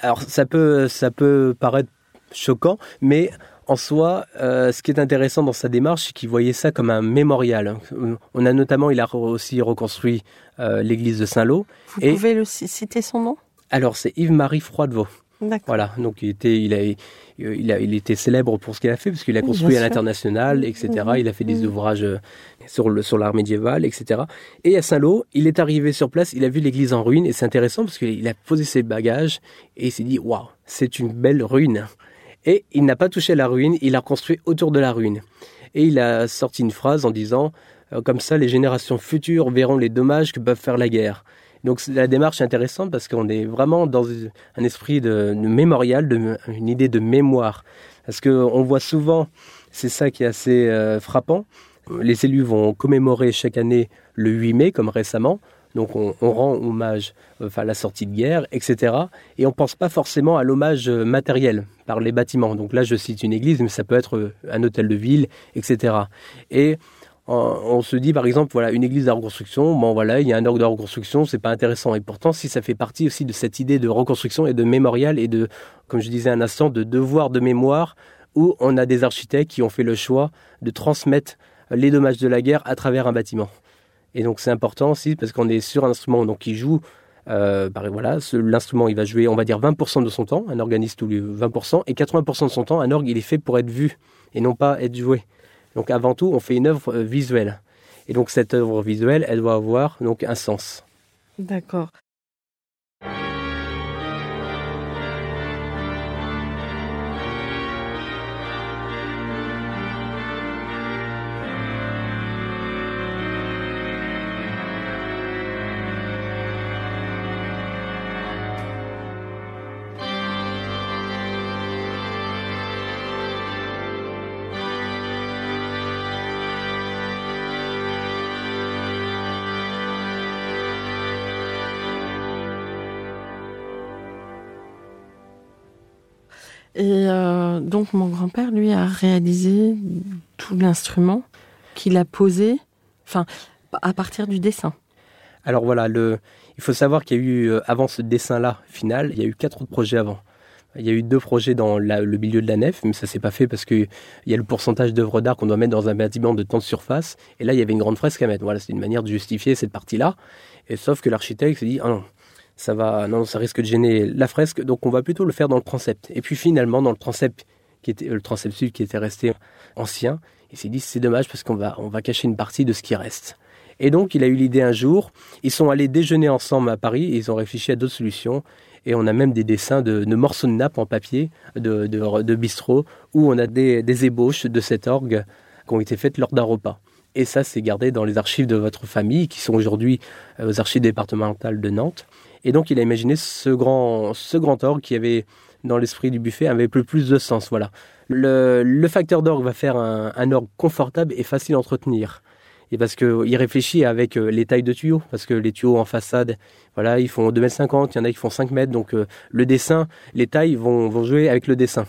Alors ça peut, ça peut paraître choquant, mais en soi, euh, ce qui est intéressant dans sa démarche, c'est qu'il voyait ça comme un mémorial. On a notamment, il a aussi reconstruit euh, l'église de Saint-Lô. Vous Et- pouvez le citer son nom? Alors c'est Yves-Marie Froidevaux. D'accord. Voilà, donc il était, il a, euh, il a, il était célèbre pour ce qu'il a fait, parce qu'il a construit à l'international, etc. Il a fait des ouvrages sur le sur l'art médiéval, etc. Et à Saint-Lô, il est arrivé sur place, il a vu l'église en ruine, et c'est intéressant parce qu'il a posé ses bagages et il s'est dit, waouh, c'est une belle ruine. Et il n'a pas touché la ruine, il a reconstruit autour de la ruine. Et il a sorti une phrase en disant, euh, comme ça, les générations futures verront les dommages que peuvent faire la guerre. Donc la démarche est intéressante parce qu'on est vraiment dans un esprit de, de mémorial, de, une idée de mémoire. Parce qu'on voit souvent, c'est ça qui est assez euh, frappant, les élus vont commémorer chaque année le 8 mai, comme récemment. Donc on, rend hommage euh, à la sortie de guerre, etc. Et on ne pense pas forcément à l'hommage euh, matériel par les bâtiments. Donc là, je cite une église, mais ça peut être euh, un hôtel de ville, etc. Et on, se dit, par exemple, voilà, une église de reconstruction, bon voilà, il y a un orgue de reconstruction, c'est pas intéressant. Et pourtant, si ça fait partie aussi de cette idée de reconstruction et de mémorial et de, comme je disais un instant, de devoir de mémoire, où on a des architectes qui ont fait le choix de transmettre les dommages de la guerre à travers un bâtiment. Et donc c'est important aussi parce qu'on est sur un instrument donc, qui joue. Euh, par- voilà, l'instrument il va jouer, on va dire 20% de son temps, un organiste tous les 20%, et 80% de son temps, un orgue il est fait pour être vu et non pas être joué. Donc avant tout, on fait une œuvre euh, visuelle. Et donc cette œuvre visuelle, elle doit avoir donc un sens. D'accord. Et euh, donc mon grand-père, lui, a réalisé tout l'instrument qu'il a posé, enfin, à partir du dessin. Alors voilà, le, il faut savoir qu'il y a eu, euh, avant ce dessin-là final, il y a eu quatre autres projets avant. Il y a eu deux projets dans le milieu de la nef, mais ça s'est pas fait parce qu'il y a le pourcentage d'œuvres d'art qu'on doit mettre dans un bâtiment de temps de surface. Et là, il y avait une grande fresque à mettre. Voilà, c'est une manière de justifier cette partie-là. Et sauf que l'architecte s'est dit, ah non, ça va, non, ça risque de gêner la fresque, donc on va plutôt le faire dans le transept. Et puis finalement, dans le transept, qui était, le transept sud qui était resté ancien, il s'est dit, c'est dommage parce qu'on va, on va cacher une partie de ce qui reste. Et donc, il a eu l'idée un jour. Ils sont allés déjeuner ensemble à Paris et ils ont réfléchi à d'autres solutions. Et on a même des dessins de, de morceaux de nappe en papier, de, de, de bistrot, où on a des, des ébauches de cet orgue qui ont été faites lors d'un repas. Et ça, c'est gardé dans les archives de votre famille, qui sont aujourd'hui euh, aux archives départementales de Nantes. Et donc, il a imaginé ce grand, ce grand orgue qui avait, dans l'esprit du buffet, avait plus, plus de sens. Voilà. Le, facteur d'orgue va faire un, orgue confortable et facile à entretenir. Et parce qu'il réfléchit avec euh, les tailles de tuyaux, parce que les tuyaux en façade, voilà, ils font 2,50 m, il y en a qui font 5 mètres, donc euh, le dessin, les tailles vont, jouer avec le dessin.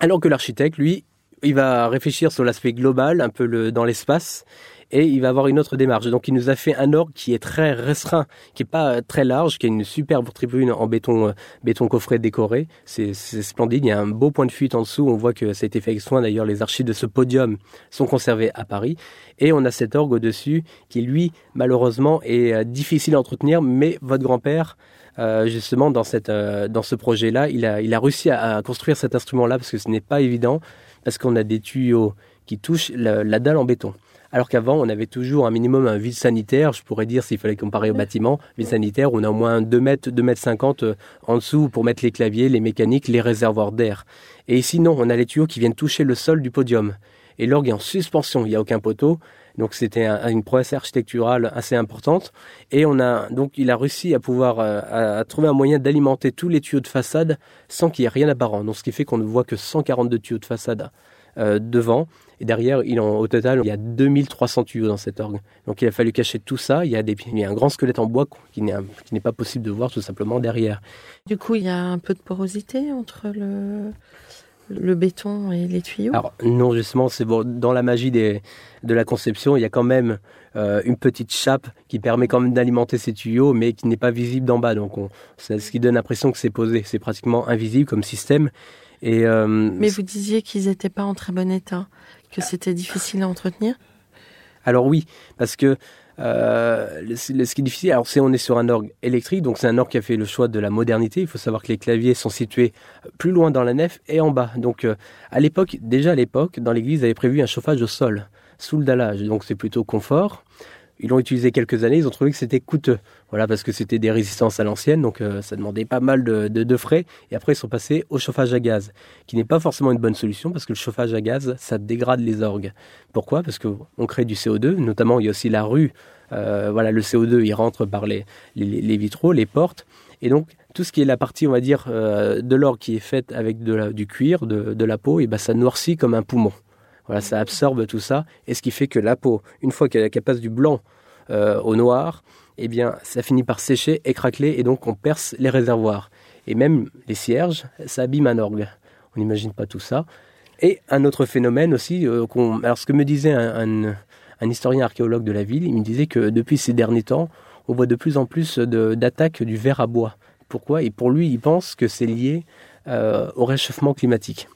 Alors que l'architecte, lui, il va réfléchir sur l'aspect global, un peu dans l'espace, et il va avoir une autre démarche. Donc il nous a fait un orgue qui est très restreint, qui est pas euh, très large, qui a une superbe tribune en béton, euh, béton coffret décoré. C'est splendide. Il y a un beau point de fuite en dessous. On voit que ça a été fait avec soin. D'ailleurs, les archives de ce podium sont conservées à Paris. Et on a cet orgue au-dessus qui, lui, malheureusement, est euh, difficile à entretenir. Mais votre grand-père, euh, justement, dans, cette, euh, dans ce projet-là, il a, il a réussi à, construire cet instrument-là parce que ce n'est pas évident, parce qu'on a des tuyaux qui touchent la dalle en béton. Alors qu'avant, on avait toujours un minimum un vide sanitaire. Je pourrais dire, s'il fallait comparer au bâtiment, vide sanitaire, on a au moins 2 mètres, 2 mètres 50 euh, en dessous pour mettre les claviers, les mécaniques, les réservoirs d'air. Et ici, non, on a les tuyaux qui viennent toucher le sol du podium. Et l'orgue est en suspension, il n'y a aucun poteau. Donc c'était un- une prouesse architecturale assez importante. Et on a donc il a réussi à pouvoir euh, à, à trouver un moyen d'alimenter tous les tuyaux de façade sans qu'il y ait rien apparent. Donc ce qui fait qu'on ne voit que 142 tuyaux de façade euh, devant. Et derrière, il en, au total, il y a 2300 tuyaux dans cet orgue. Donc il a fallu cacher tout ça. Il y a, des, il y a un grand squelette en bois qui n'est pas possible de voir tout simplement derrière. Du coup, il y a un peu de porosité entre le, le béton et les tuyaux? Alors non, justement, c'est bon, dans la magie des, de la conception, il y a quand même euh, une petite chape qui permet quand même d'alimenter ces tuyaux, mais qui n'est pas visible d'en bas. Donc, on, c'est ce qui donne l'impression que c'est posé. C'est pratiquement invisible comme système. Et euh, Mais vous disiez qu'ils n'étaient pas en très bon état, que c'était difficile à entretenir? Alors oui, parce que euh, ce qui est difficile, alors c'est on est sur un orgue électrique, donc c'est un orgue qui a fait le choix de la modernité. Il faut savoir que les claviers sont situés plus loin dans la nef et en bas. Donc euh, à l'époque, déjà à l'époque, dans l'église, ils avaient prévu un chauffage au sol, sous le dallage. Donc c'est plutôt confort. Ils l'ont utilisé quelques années, ils ont trouvé que c'était coûteux. Voilà, parce que c'était des résistances à l'ancienne, donc euh, ça demandait pas mal de, de- frais. Et après, ils sont passés au chauffage à gaz, qui n'est pas forcément une bonne solution, parce que le chauffage à gaz, ça dégrade les orgues. Pourquoi? Parce qu'on crée du CO2, notamment il y a aussi la rue. Euh, voilà, le CO2, il rentre par les, vitraux, les portes. Et donc, tout ce qui est la partie, on va dire, euh, de l'orgue qui est faite avec du cuir, de, la peau, et ben ça noircit comme un poumon. Voilà, ça absorbe tout ça, et ce qui fait que la peau, une fois qu'elle passe du blanc euh, au noir, eh bien, ça finit par sécher et craqueler, et donc on perce les réservoirs. Et même les cierges, ça abîme un orgue. On n'imagine pas tout ça. Et un autre phénomène aussi, euh, alors ce que me disait un, historien archéologue de la ville, il me disait que depuis ces derniers temps, on voit de plus en plus d'attaques du verre à bois. Pourquoi? Et pour lui, il pense que c'est lié euh, au réchauffement climatique.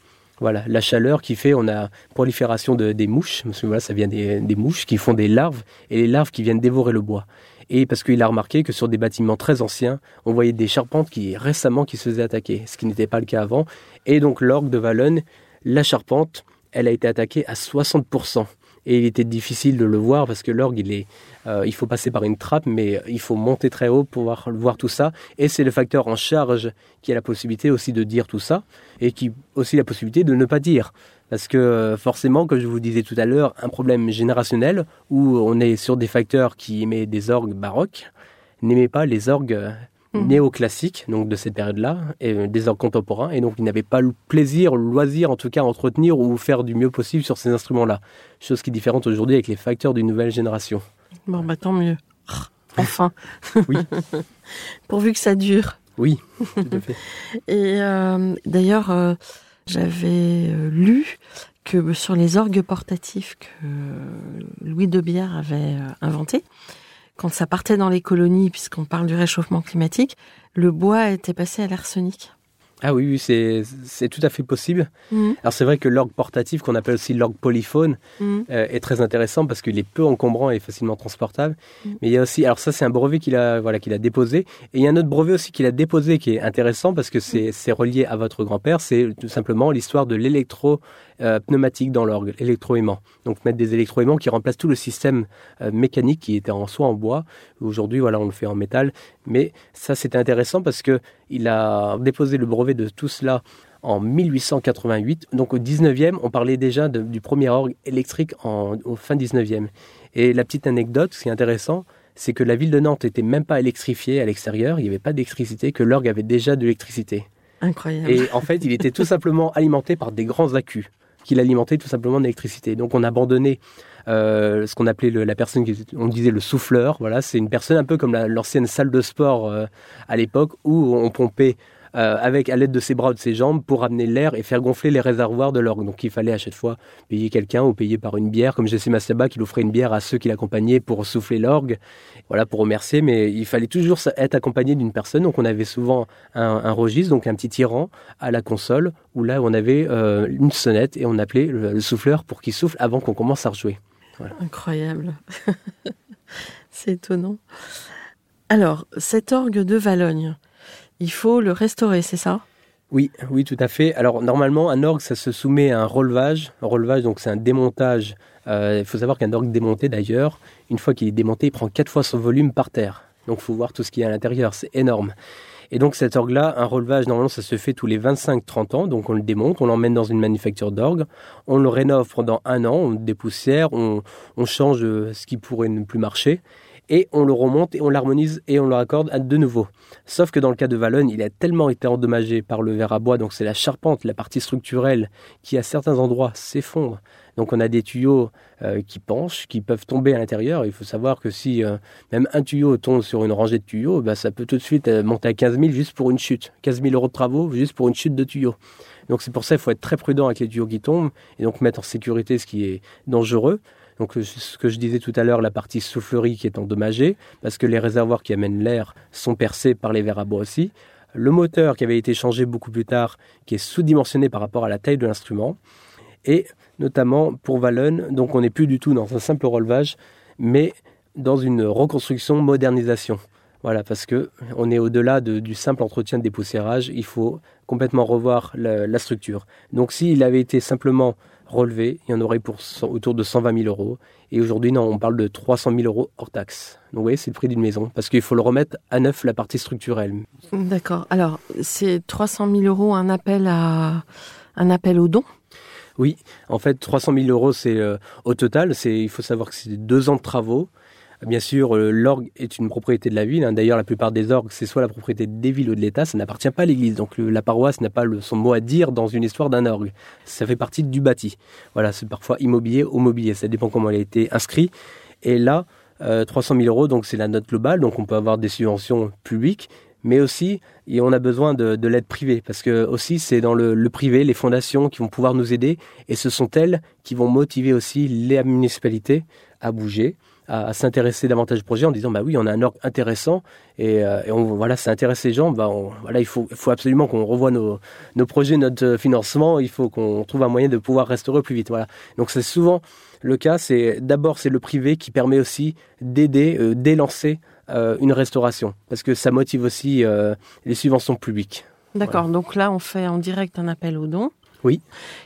Voilà, la chaleur qui fait, on a prolifération de, des mouches, parce que voilà, ça vient des, mouches qui font des larves, et les larves qui viennent dévorer le bois. Et parce qu'il a remarqué que sur des bâtiments très anciens, on voyait des charpentes qui récemment qui se faisaient attaquer, ce qui n'était pas le cas avant. Et donc l'orgue de Valonne, la charpente, elle a été attaquée à 60%. Et il était difficile de le voir parce que l'orgue, il est, euh, il faut passer par une trappe, mais il faut monter très haut pour voir, voir tout ça. Et c'est le facteur en charge qui a la possibilité aussi de dire tout ça et qui aussi la possibilité de ne pas dire. Parce que euh, forcément, comme je vous disais tout à l'heure, un problème générationnel où on est sur des facteurs qui émettent des orgues baroques, n'aimaient pas les orgues Mhm. néoclassiques, donc de cette période-là, et euh, des orgues contemporains, et donc ils n'avaient pas le plaisir, le loisir en tout cas à entretenir ou faire du mieux possible sur ces instruments-là. Chose qui est différente aujourd'hui avec les facteurs d'une nouvelle génération. Bon, bah tant mieux. Enfin. Oui. Pourvu que ça dure. Oui, tout à fait. Et euh, d'ailleurs, euh, j'avais lu que sur les orgues portatifs que Louis de Bière avait inventés, quand ça partait dans les colonies, puisqu'on parle du réchauffement climatique, le bois était passé à l'arsenic. Ah oui, oui c'est tout à fait possible. Mhm. Alors c'est vrai que l'orgue portatif, qu'on appelle aussi l'orgue polyphone, Mhm. euh, est très intéressant parce qu'il est peu encombrant et facilement transportable. Mm. Mais il y a aussi, alors ça c'est un brevet qu'il a, voilà, qu'il a déposé, et il y a un autre brevet aussi qu'il a déposé qui est intéressant parce que c'est c'est relié à votre grand-père, c'est tout simplement l'histoire de l'électro euh, pneumatique dans l'orgue, l'électroaimant. Donc mettre des électroaimants qui remplacent tout le système euh, mécanique qui était en soit en bois. Aujourd'hui, voilà, on le fait en métal. Mais ça c'était intéressant parce que il a déposé le brevet de tout cela en 1888. Donc au 19e, on parlait déjà de- du premier orgue électrique en, au fin 19e. Et la petite anecdote, ce qui est intéressant, c'est que la ville de Nantes n'était même pas électrifiée à l'extérieur, il n'y avait pas d'électricité, que l'orgue avait déjà de l'électricité. Incroyable. Et en fait, il était tout simplement alimenté par des grands accus, qu'il alimentait tout simplement d'électricité. Donc on a abandonné euh, ce qu'on appelait la personne, on disait le souffleur. Voilà, c'est une personne un peu comme la- l'ancienne salle de sport euh, à l'époque où on pompait euh, avec à l'aide de ses bras ou de ses jambes pour amener l'air et faire gonfler les réservoirs de l'orgue. Donc il fallait à chaque fois payer quelqu'un ou payer par une bière, comme Jesse Mastaba qui offrait une bière à ceux qui l'accompagnaient pour souffler l'orgue, voilà pour remercier. Mais il fallait toujours être accompagné d'une personne. Donc on avait souvent un, registre, donc un petit tyran à la console où là on avait euh, une sonnette et on appelait le, le souffleur pour qu'il souffle avant qu'on commence à rejouer. Incroyable. C'est étonnant. Alors, cet orgue de Valogne, il faut le restaurer, c'est ça? Oui, oui, tout à fait. Alors normalement, un orgue, ça se soumet à un relevage. Un relevage, donc c'est un démontage. Euh, il faut savoir qu'un orgue démonté, d'ailleurs, une fois qu'il est démonté, il prend quatre fois son volume par terre. Donc il faut voir tout ce qu'il y a à l'intérieur, c'est énorme. Et donc cet orgue-là, un relevage, normalement, ça se fait tous les 25-30 ans. Donc on le démonte, on l'emmène dans une manufacture d'orgue, on le rénove pendant un an, on dépoussière, on, on change euh, ce qui pourrait ne plus marcher. Et on le remonte et on l'harmonise et on le raccorde à de nouveau. Sauf que dans le cas de Valogne, il a tellement été endommagé par le verre à bois, donc c'est la charpente, la partie structurelle, qui à certains endroits s'effondre. Donc on a des tuyaux euh, qui penchent, qui peuvent tomber à l'intérieur. Il faut savoir que si euh, même un tuyau tombe sur une rangée de tuyaux, bah, ça peut tout de suite euh, monter à 15 000 juste pour une chute. 15 000 euros de travaux juste pour une chute de tuyaux. Donc c'est pour ça qu'il faut être très prudent avec les tuyaux qui tombent et donc mettre en sécurité ce qui est dangereux. Donc ce que je disais tout à l'heure, la partie soufflerie qui est endommagée, parce que les réservoirs qui amènent l'air sont percés par les verres à bois aussi. Le moteur qui avait été changé beaucoup plus tard, qui est sous-dimensionné par rapport à la taille de l'instrument. Et notamment pour Valon, donc on n'est plus du tout dans un simple relevage, mais dans une reconstruction, modernisation. Voilà, parce que on est au-delà du simple entretien de dépoussiérage, il faut complètement revoir la, la structure. Donc s'il avait été simplement relevé, il y en aurait pour autour de 120 000 euros. Et aujourd'hui, non, on parle de 300 000 euros hors taxe. Donc, vous voyez, c'est le prix d'une maison. Parce qu'il faut le remettre à neuf, la partie structurelle. D'accord. Alors, c'est 300 000 euros un appel, à, un appel au don Oui. En fait, 300 000 euros, c'est euh, au total. Il faut savoir que c'est deux ans de travaux. Bien sûr, euh, l'orgue est une propriété de la ville. Hein. D'ailleurs, la plupart des orgues, c'est soit la propriété des villes ou de l'État, ça n'appartient pas à l'Église. Donc la paroisse n'a pas son mot à dire dans une histoire d'un orgue. Ça fait partie du bâti. Voilà, c'est parfois immobilier ou mobilier. Ça dépend comment il a été inscrit. Et là, 300 euh, 000 euros, donc c'est la note globale. Donc on peut avoir des subventions publiques, mais aussi et on a besoin de, l'aide privée parce que aussi c'est dans le, le, privé les fondations qui vont pouvoir nous aider et ce sont elles qui vont motiver aussi les municipalités à bouger à, s'intéresser davantage au projet en disant bah oui on a un orgue intéressant et, euh, et on, voilà ça intéresse les gens. Bah voilà il faut, il faut absolument qu'on revoie nos, nos projets notre financement. Il faut qu'on trouve un moyen de pouvoir restaurer plus vite. Voilà. Donc c'est souvent le cas. C'est d'abord c'est le privé qui permet aussi d'aider euh, d'élancer euh, une restauration parce que ça motive aussi euh, les subventions publiques d'accord. Donc là on fait en direct un appel aux dons. Oui.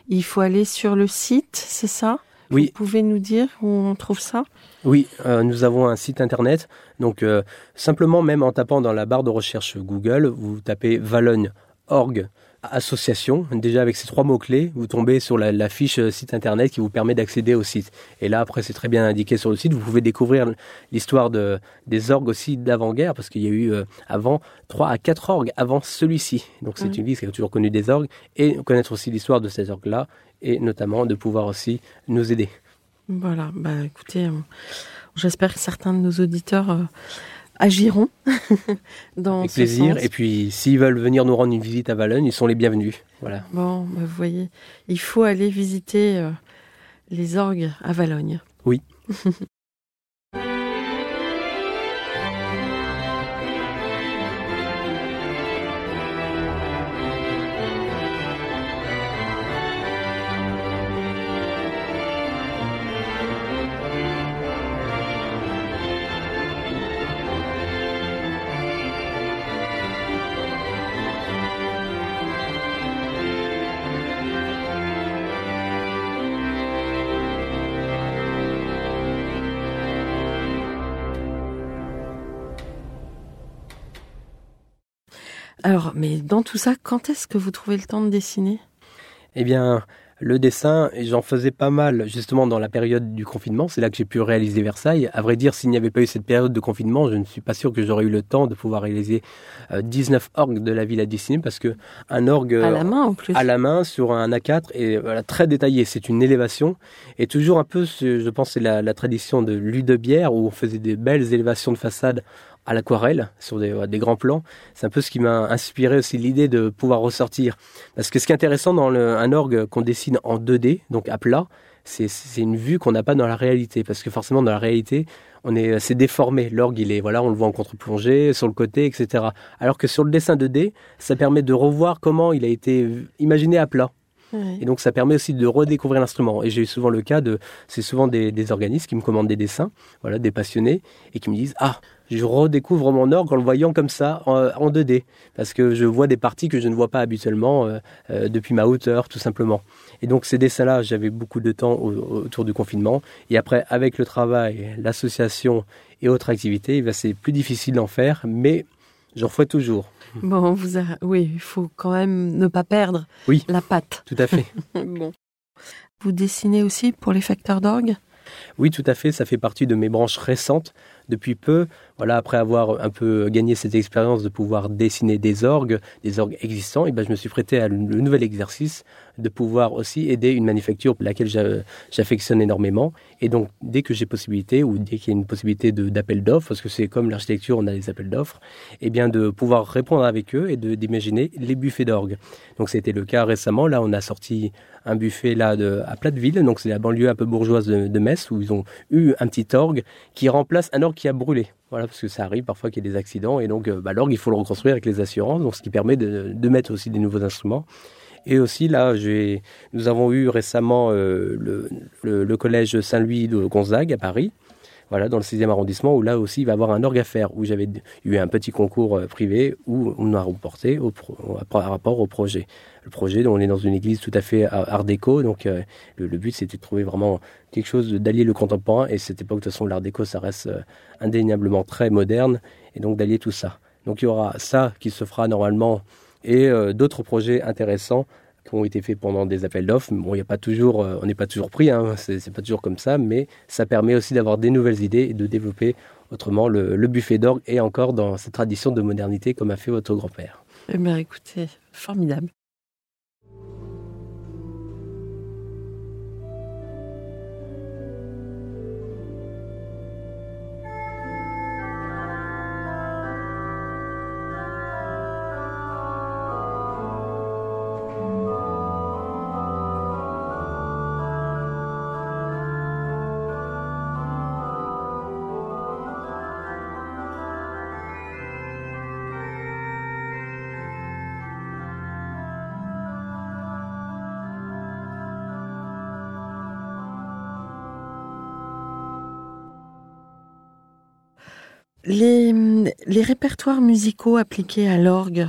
Il faut aller sur le site c'est ça? Oui. Vous pouvez nous dire où on trouve ça? Oui, euh, nous avons un site internet. Donc, euh, simplement, même en tapant dans la barre de recherche Google, vous tapez Valogne.org association. Déjà, avec ces trois mots-clés, vous tombez sur la, fiche euh, site internet qui vous permet d'accéder au site. Et là, après, c'est très bien indiqué sur le site. Vous pouvez découvrir l'histoire de, des orgues aussi d'avant-guerre, parce qu'il y a eu avant trois à quatre orgues avant celui-ci. Donc, c'est une liste qui a toujours connu des orgues. Et connaître aussi l'histoire de ces orgues-là et notamment de pouvoir aussi nous aider. Voilà, bah écoutez, j'espère que certains de nos auditeurs euh, agiront dans Avec plaisir. Et puis, s'ils veulent venir nous rendre une visite à Valogne, ils sont les bienvenus. Voilà. Bon, bah, vous voyez, il faut aller visiter euh, les orgues à Valogne. Oui. Alors, mais dans tout ça, quand est-ce que vous trouvez le temps de dessiner? Eh bien, le dessin, j'en faisais pas mal justement dans la période du confinement. C'est là que j'ai pu réaliser Versailles. À vrai dire, s'il n'y avait pas eu cette période de confinement, je ne suis pas sûr que j'aurais eu le temps de pouvoir réaliser 19 euh, orgues de la ville à dessiner parce que un orgue à la main en plus, à la main sur un A4 et voilà très détaillé. C'est une élévation et toujours un peu, je pense, c'est la, la tradition de Ludebière où on faisait des belles élévations de façade à l'aquarelle sur des, des, grands plans. C'est un peu ce qui m'a inspiré aussi l'idée de pouvoir ressortir. Parce que ce qui est intéressant dans le, un orgue qu'on dessine en 2D, donc à plat, c'est une vue qu'on n'a pas dans la réalité. Parce que forcément, dans la réalité, on est assez déformé. L'orgue, il est, voilà, on le voit en contre-plongée, sur le côté, etc. Alors que sur le dessin 2D, ça permet de revoir comment il a été imaginé à plat. Et donc ça permet aussi de redécouvrir l'instrument. Et j'ai eu souvent le cas de, c'est souvent des, des organismes qui me commandent des dessins, voilà, des passionnés, et qui me disent ah je redécouvre mon orgue en le voyant comme ça en, 2D parce que je vois des parties que je ne vois pas habituellement euh, euh, depuis ma hauteur tout simplement. Et donc ces dessins-là, j'avais beaucoup de temps autour du confinement et après avec le travail, l'association et autres activités, eh c'est plus difficile d'en faire, mais j'en fais toujours. Bon, vous oui, il faut quand même ne pas perdre oui, la patte. Tout à fait. bon. Vous dessinez aussi pour les facteurs d'orgue? Oui, tout à fait. Ça fait partie de mes branches récentes depuis peu, voilà, après avoir un peu gagné cette expérience de pouvoir dessiner des orgues, des orgues existants, et ben je me suis prêté à le nouvel exercice de pouvoir aussi aider une manufacture pour laquelle j'affectionne énormément. Et donc, dès que j'ai possibilité, ou dès qu'il y a une possibilité d'appel d'offres, parce que c'est comme l'architecture, on a des appels d'offres, et eh bien de pouvoir répondre avec eux et d'imaginer les buffets d'orgue. Donc, c'était le cas récemment. Là, on a sorti un buffet là de, à Platteville, donc c'est la banlieue un peu bourgeoise de, Metz, où ils ont eu un petit orgue qui remplace un orgue qui a brûlé. Voilà, parce que ça arrive parfois qu'il y ait des accidents, et donc euh, bah, l'orgue, il faut le reconstruire avec les assurances, donc ce qui permet de, mettre aussi des nouveaux instruments. Et aussi, là, nous avons eu récemment euh, le, collège Saint-Louis de Gonzague à Paris, voilà, dans le 6e arrondissement, où là aussi il va y avoir un orgue à faire, où j'avais eu un petit concours euh, privé où on a remporté au par rapport au projet. Le projet, on est dans une église tout à fait art déco, donc euh, le, but c'était de trouver vraiment quelque chose d'allier le contemporain, et cette époque, de toute façon, l'art déco, ça reste indéniablement très moderne, et donc d'allier tout ça. Donc il y aura ça qui se fera normalement et euh, d'autres projets intéressants qui ont été faits pendant des appels d'offres. Bon, a pas toujours, euh, on n'est pas toujours pris, hein, c'est pas toujours comme ça, mais ça permet aussi d'avoir des nouvelles idées et de développer autrement le, le buffet d'orgue et encore dans cette tradition de modernité comme a fait votre grand-père. Eh bien, écoutez, formidable. Les répertoires musicaux appliqués à l'orgue,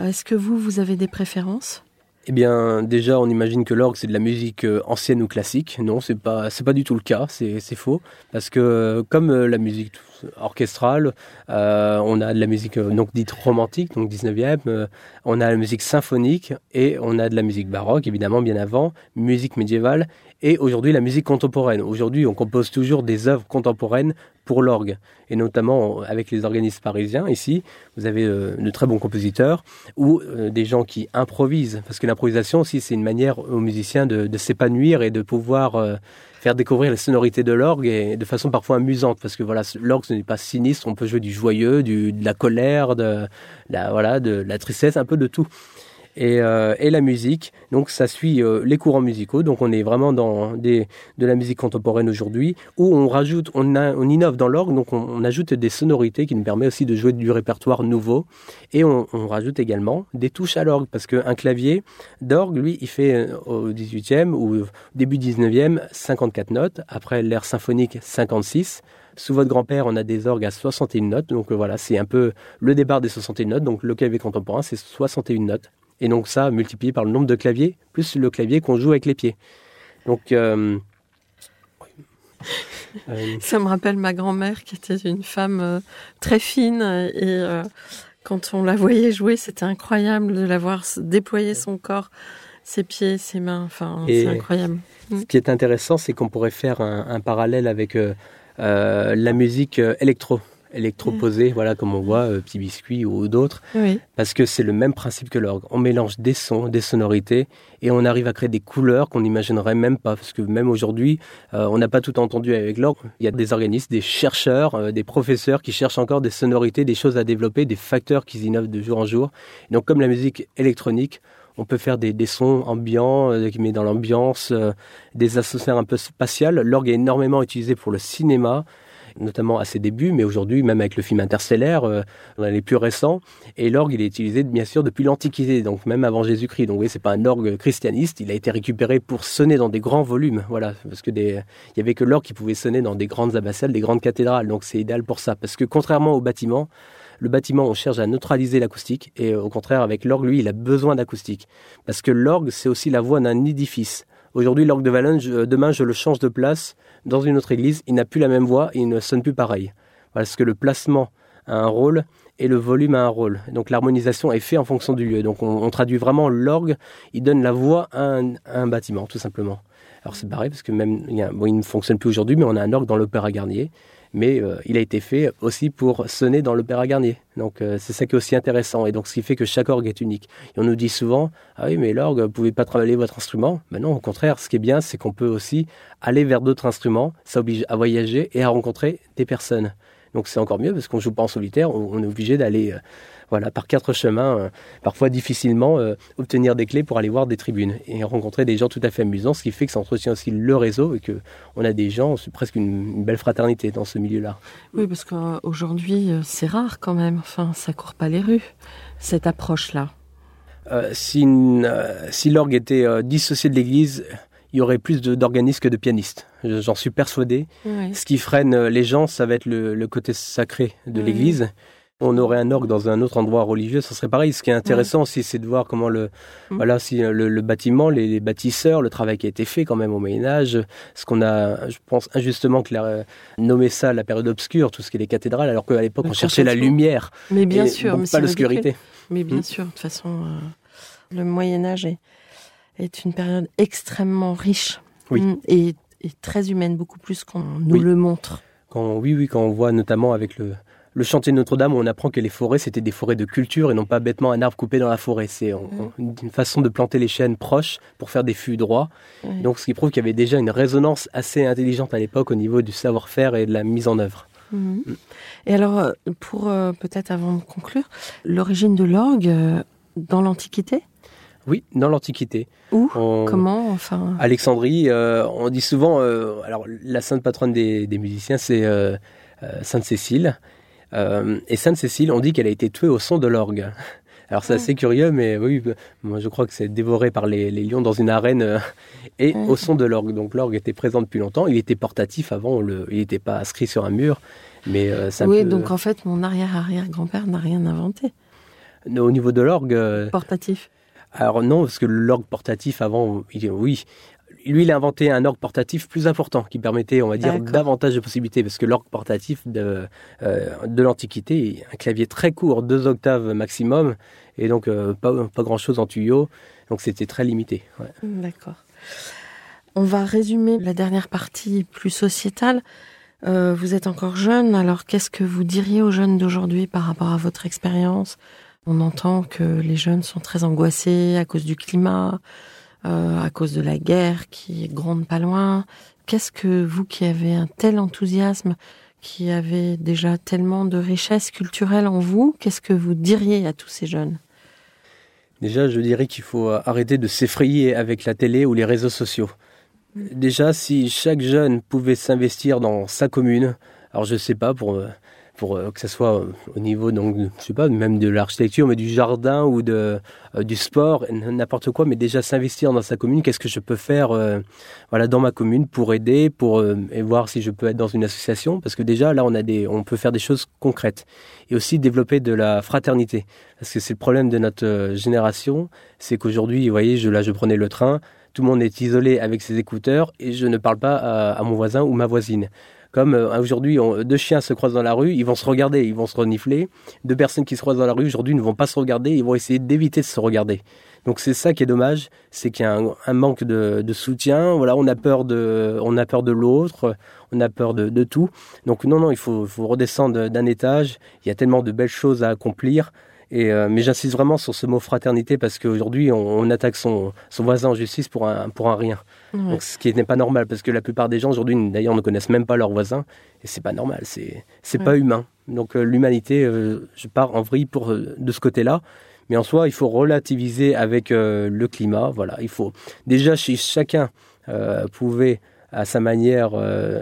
est-ce que vous, vous avez des préférences? Eh bien, déjà, on imagine que l'orgue c'est de la musique euh, ancienne ou classique. Non, c'est pas, pas du tout le cas. C'est, faux parce que euh, comme euh, la musique orchestrale, on a de la musique donc dite romantique, donc 19e. on a la musique symphonique et on a de la musique baroque, évidemment, bien avant, musique médiévale et aujourd'hui la musique contemporaine. Aujourd'hui, on compose toujours des œuvres contemporaines pour l'orgue, et notamment avec les organismes parisiens ici, vous avez euh, de très bons compositeurs ou euh, des gens qui improvisent, parce que l'improvisation aussi c'est une manière aux musiciens de, s'épanouir et de pouvoir euh, faire découvrir les sonorités de l'orgue de façon parfois amusante, parce que voilà, l'orgue ce n'est pas sinistre, on peut jouer du joyeux, du, de la colère, de la, voilà, de la tristesse, un peu de tout et, euh, et la musique. Donc ça suit euh, les courants musicaux. Donc on est vraiment dans de la musique contemporaine aujourd'hui où on rajoute, on, innove dans l'orgue, donc on, ajoute des sonorités qui nous permet aussi de jouer du répertoire nouveau. Et on, on rajoute également des touches à l'orgue parce qu'un clavier d'orgue, lui, il fait euh, au 18e ou début 19e 54 notes. Après l'ère symphonique 56. Sous votre grand-père, on a des orgues à 61 notes. Donc voilà, c'est un peu le départ des 61 notes. Donc le clavier contemporain, c'est 61 notes. Et donc ça, multiplié par le nombre de claviers, plus le clavier qu'on joue avec les pieds. Donc... Euh, euh, ça me rappelle ma grand-mère qui était une femme euh, très fine et quand on la voyait jouer, c'était incroyable de la voir déployer son corps, ses pieds, ses mains. Enfin, c'est incroyable. Ce qui est intéressant, c'est qu'on pourrait faire un, un parallèle avec la musique électro électroposé, mm. voilà, comme on voit, euh, Petit Biscuit ou d'autres, parce que c'est le même principe que l'orgue. On mélange des sons, des sonorités, et on arrive à créer des couleurs qu'on n'imaginerait même pas, parce que même aujourd'hui, euh, on n'a pas tout entendu avec l'orgue. Il y a des organismes, des chercheurs, euh, des professeurs qui cherchent encore des sonorités, des choses à développer, des facteurs qui innovent de jour en jour. donc, comme la musique électronique, on peut faire des, des sons ambiants, qui met dans l'ambiance, des atmosphères un peu spatiales. L'orgue est énormément utilisé pour le cinéma, notamment à ses débuts, mais aujourd'hui, même avec le film Interstellaire, euh, les plus récents, et l'orgue, il est utilisé bien sûr depuis l'Antiquité, donc même avant Jésus-Christ. Donc oui, c'est pas un orgue christianiste, il a été récupéré pour sonner dans des grands volumes, voilà, parce que des, il y avait que l'orgue qui pouvait sonner dans des grandes abbatiales, des grandes cathédrales, donc c'est idéal pour ça, parce que contrairement au bâtiment, le bâtiment, on cherche à neutraliser l'acoustique, et au contraire, avec l'orgue, lui, il a besoin d'acoustique, parce que l'orgue, c'est aussi la voix d'un édifice. Aujourd'hui, l'orgue de Valence, demain, je le change de place dans une autre église, il n'a plus la même voix il ne sonne plus pareil. Parce que le placement a un rôle et le volume a un rôle. Donc l'harmonisation est faite en fonction du lieu. Donc on, traduit vraiment l'orgue, il donne la voix à un, bâtiment, tout simplement. Alors c'est pareil parce que même, il, il ne fonctionne plus aujourd'hui, mais on a un orgue dans l'Opéra Garnier. Mais euh, il a été fait aussi pour sonner dans l'opéra Garnier. Donc euh, c'est ça qui est aussi intéressant, et donc ce qui fait que chaque orgue est unique. On nous dit souvent, ah oui, mais l'orgue, vous pouvez pas travailler votre instrument. Mais non, au contraire, ce qui est bien, c'est qu'on peut aussi aller vers d'autres instruments, ça oblige à voyager et à rencontrer des personnes. Donc c'est encore mieux parce qu'on joue pas en solitaire, on est obligé d'aller euh, voilà, par quatre chemins, euh, parfois difficilement, euh, obtenir des clés pour aller voir des tribunes et rencontrer des gens tout à fait amusants, ce qui fait que ça entretient aussi le réseau et que on a des gens, c'est presque une, belle fraternité dans ce milieu-là. Oui, parce qu'aujourd'hui, c'est rare quand même, enfin, ça court pas les rues, cette approche-là. si, si l'orgue était dissocié de l'Église, il y aurait plus d'organistes que de pianistes. J'en suis persuadé. Ce qui freine euh, les gens, ça va être le, côté sacré de l'église. On aurait un orgue dans un autre endroit religieux, ça serait pareil. Ce qui est intéressant aussi, c'est de voir comment le, mm. voilà, si euh, le, bâtiment, les, bâtisseurs, le travail qui a été fait quand même au Moyen Âge, ce qu'on a, je pense injustement que la, nommé ça la période obscure, tout ce qui est les cathédrales, alors qu'à l'époque on cherchait la lumière. Mais bien sûr, mais pas l'obscurité. Mais bien mm. sûr, de toute façon, euh, le Moyen Âge est est une période extrêmement riche mm, et, très humaine, beaucoup plus qu'on nous le montre. Quand, oui, oui, quand on voit notamment avec le, le chantier de Notre-Dame, on apprend que les forêts, c'était des forêts de culture et non pas bêtement un arbre coupé dans la forêt. C'est mm. une façon de planter les chênes proches pour faire des fûts droits. Donc, ce qui prouve qu'il y avait déjà une résonance assez intelligente à l'époque au niveau du savoir-faire et de la mise en œuvre. Mm. Et alors, euh, pour euh, peut-être avant de conclure, l'origine de l'orgue euh, dans l'Antiquité? Oui, dans l'Antiquité. Où? Comment Enfin? Alexandrie. Euh, on dit souvent. Alors, la sainte patronne des, musiciens, c'est Sainte Cécile. Et Sainte Cécile, on dit qu'elle a été tuée au son de l'orgue. Alors c'est assez curieux, mais oui, moi je crois que c'est dévoré par les, lions dans une arène et au son de l'orgue. Donc l'orgue était présent depuis longtemps. Il était portatif avant, le, il n'était pas inscrit sur un mur. Mais ça oui, donc en fait, mon arrière-arrière-grand-père n'a rien inventé. Au niveau de l'orgue. Portatif. Alors non, parce que l'orgue portatif avant, il, oui, lui, il a inventé un orgue portatif plus important qui permettait, on va dire, davantage de possibilités. Parce que l'orgue portatif de, euh, de l'Antiquité, un clavier très court, deux octaves maximum, et donc euh, pas, pas grand-chose en tuyau. Donc c'était très limité. D'accord. On va résumer la dernière partie plus sociétale. Euh, vous êtes encore jeune, alors qu'est-ce que vous diriez aux jeunes d'aujourd'hui par rapport à votre expérience? On entend que les jeunes sont très angoissés à cause du climat, à cause de la guerre qui gronde pas loin. Qu'est-ce que vous qui avez un tel enthousiasme, qui avez déjà tellement de richesse culturelle en vous, qu'est-ce que vous diriez à tous ces jeunes? Déjà, je dirais qu'il faut arrêter de s'effrayer avec la télé ou les réseaux sociaux. Déjà, si chaque jeune pouvait s'investir dans sa commune, alors je sais pas, pour pour euh, que ce soit euh, au niveau donc je sais pas même de l'architecture mais du jardin ou de euh, du sport n'importe quoi mais déjà s'investir dans sa commune qu'est-ce que je peux faire voilà dans ma commune pour aider pour et voir si je peux être dans une association? Parce que déjà là on a des on peut faire des choses concrètes et aussi développer de la fraternité parce que c'est le problème de notre génération c'est qu'aujourd'hui vous voyez là je prenais le train tout le monde est isolé avec ses écouteurs et je ne parle pas à mon voisin ou ma voisine. Comme euh, aujourd'hui, deux chiens se croisent dans la rue, ils vont se regarder, ils vont se renifler. Deux personnes qui se croisent dans la rue aujourd'hui ne vont pas se regarder, ils vont essayer d'éviter de se regarder. Donc c'est ça qui est dommage, c'est qu'il y a un, manque de, soutien. Voilà, on a peur de, on a peur de l'autre, on a peur de, tout. Donc non, non, il faut, faut redescendre d'un étage. Il y a tellement de belles choses à accomplir. Euh, mais j'insiste vraiment sur ce mot fraternité parce qu'aujourd'hui, on, attaque son, voisin en justice pour un, pour un rien. Donc, ce qui n'est pas normal parce que la plupart des gens aujourd'hui, d'ailleurs, ne connaissent même pas leur voisin et c'est pas normal, c'est c'est pas humain. Donc, euh, l'humanité, euh, je pars en vrille pour, de ce côté-là. Mais en soi, il faut relativiser avec le climat. Voilà, il faut déjà si chacun pouvait à sa manière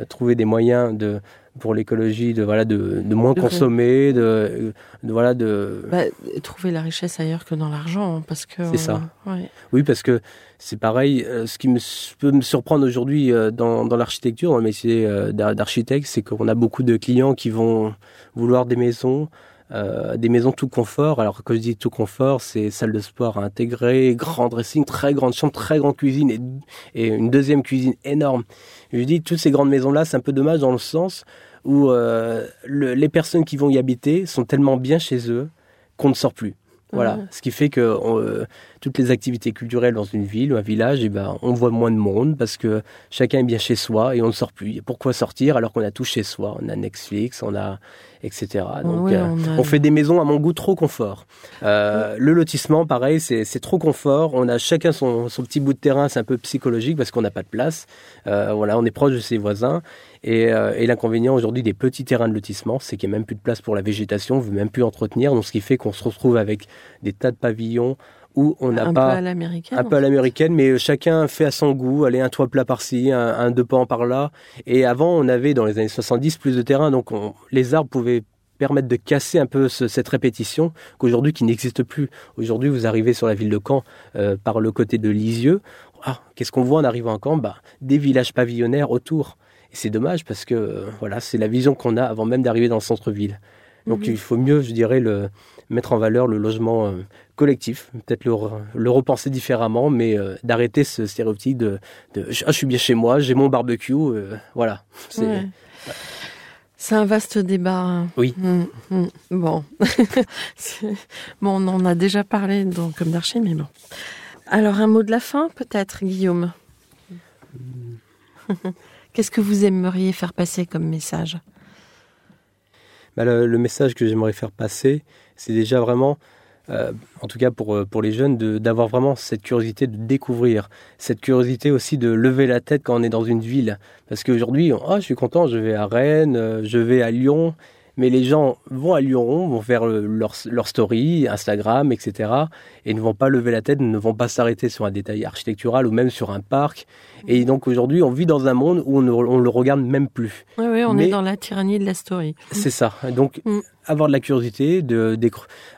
trouver des moyens de pour l'écologie de voilà de, de moins consommer de, de, voilà de bah, trouver la richesse ailleurs que dans l'argent hein, parce que c'est ça. oui parce que c'est pareil euh, ce qui me, peut me surprendre aujourd'hui euh, dans, dans l'architecture dans le métier euh, d'architecte c'est qu'on a beaucoup de clients qui vont vouloir des maisons euh, des maisons tout confort. Alors quand je dis tout confort, c'est salle de sport intégrée, grand dressing, très grande chambre, très grande cuisine et, et une deuxième cuisine énorme. Je dis toutes ces grandes maisons-là, c'est un peu dommage dans le sens où euh, les personnes qui vont y habiter sont tellement bien chez eux qu'on ne sort plus. Voilà, Ouais. ce qui fait que on, euh, toutes les activités culturelles dans une ville ou un village, eh ben, on voit moins de monde parce que chacun est bien chez soi et on ne sort plus. Et pourquoi sortir alors qu'on a tout chez soi? On a Netflix, on a etc. Donc euh, on a- on fait des maisons à mon goût trop confort. Euh, Le lotissement, pareil, c'est c'est trop confort. On a chacun son, son petit bout de terrain, c'est un peu psychologique parce qu'on n'a pas de place. Euh, voilà, on est proche de ses voisins. Et, euh, et l'inconvénient aujourd'hui des petits terrains de lotissement, c'est qu'il n'y a même plus de place pour la végétation, on ne veut même plus entretenir. Donc ce qui fait qu'on se retrouve avec des tas de pavillons où on n'a un pas peu à l'américaine. un peu à l'américaine, mais chacun fait à son goût. Allez, un toit plat par-ci, un, un deux pans par-là. Et avant, on avait dans les années 70 plus de terrain, donc on- les arbres pouvaient permettre de casser un peu ce- cette répétition qu'aujourd'hui qui n'existe plus. Aujourd'hui, vous arrivez sur la ville de Caen euh, par le côté de Lisieux. Ah, qu'est-ce qu'on voit en arrivant à Caen? Bah, Des villages pavillonnaires autour. Et c'est dommage parce que euh, voilà, c'est la vision qu'on a avant même d'arriver dans le centre-ville. Donc Mhm. il faut mieux, je dirais, le, mettre en valeur le logement euh, collectif, peut-être le, re- le repenser différemment, mais euh, d'arrêter ce stéréotype de, de ah, je suis bien chez moi, j'ai mon barbecue, euh, voilà. C'est- Ouais. Un vaste débat. hein. Oui. Mm, mm. Bon. Bon, on en a déjà parlé dans Comme d'Archie, mais bon. Alors, un mot de la fin, peut-être, Guillaume? Qu'est-ce que vous aimeriez faire passer comme message? Bah, le, le message que j'aimerais faire passer, c'est déjà vraiment, euh, en tout cas pour, euh, pour les jeunes, d'avoir vraiment cette curiosité de découvrir, cette curiosité aussi de lever la tête quand on est dans une ville. Parce qu'aujourd'hui, ah, je suis content, je vais à Rennes, euh, je vais à Lyon, mais les gens vont à Lyon, vont faire leur, leur story, Instagram, etc. et ne vont pas lever la tête, ne vont pas s'arrêter sur un détail architectural ou même sur un parc. Et donc aujourd'hui, on vit dans un monde où on ne on le regarde même plus. Oui, oui, on Mais- est dans la tyrannie de la story. C'est ça. Donc, Mm. Avoir de la curiosité, de,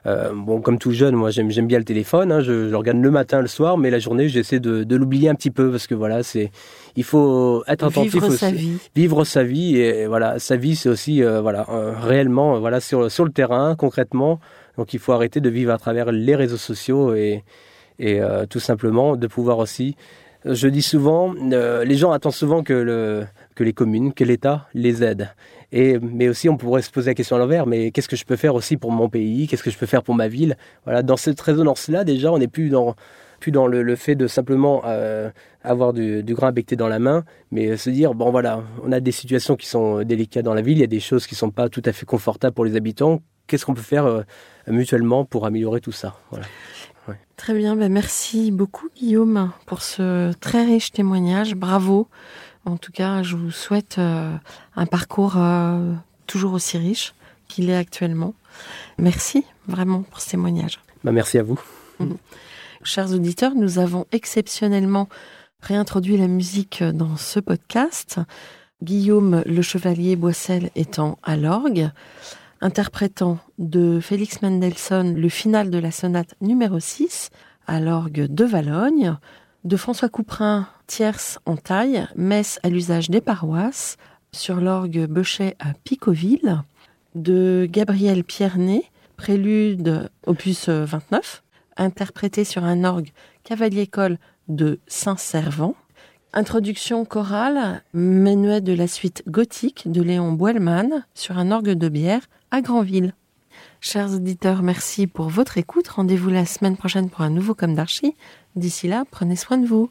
euh, bon, comme tout jeune, moi, j'aime, j'aime bien le téléphone. hein, je, je le regarde le matin, le soir, mais la journée, j'essaie de, de l'oublier un petit peu parce que voilà, c'est, il faut être attentif Vivre aussi. sa vie. Vivre sa vie et voilà, sa vie, c'est aussi euh, voilà, euh, réellement, voilà, sur sur le terrain, concrètement. Donc, il faut arrêter de vivre à travers les réseaux sociaux et et tout simplement de pouvoir aussi. Je dis souvent, euh, les gens attendent souvent que le que les communes, que l'État les aide. Et, mais aussi, on pourrait se poser la question à l'envers, mais qu'est-ce que je peux faire aussi pour mon pays? Qu'est-ce que je peux faire pour ma ville? Voilà, dans cette résonance-là, déjà, on n'est plus dans, plus dans le, fait de simplement euh, avoir du, du grain becté dans la main, mais se dire, bon voilà, on a des situations qui sont délicates dans la ville, il y a des choses qui ne sont pas tout à fait confortables pour les habitants. Qu'est-ce qu'on peut faire euh, mutuellement pour améliorer tout ça? Voilà. Très bien, ben merci beaucoup Guillaume pour ce très riche témoignage. Bravo. En tout cas, je vous souhaite euh, un parcours euh, toujours aussi riche qu'il est actuellement. Merci vraiment pour ce témoignage. Bah, merci à vous. Chers auditeurs, nous avons exceptionnellement réintroduit la musique dans ce podcast. Guillaume Le Chevalier Boissel étant à l'orgue, interprétant de Félix Mendelssohn le final de la sonate numéro 6 à l'orgue de Valogne, de François Couperin tierce en taille, messe à l'usage des paroisses, sur l'orgue Beuchet à Picoville, de Gabriel Piernet, prélude opus 29, interprété sur un orgue cavalier-col de Saint-Servant. Introduction chorale, menuet de la suite gothique de Léon Boelman sur un orgue de bière à Granville. Chers auditeurs, merci pour votre écoute. Rendez-vous la semaine prochaine pour un nouveau Comme d'Archie. D'ici là, prenez soin de vous.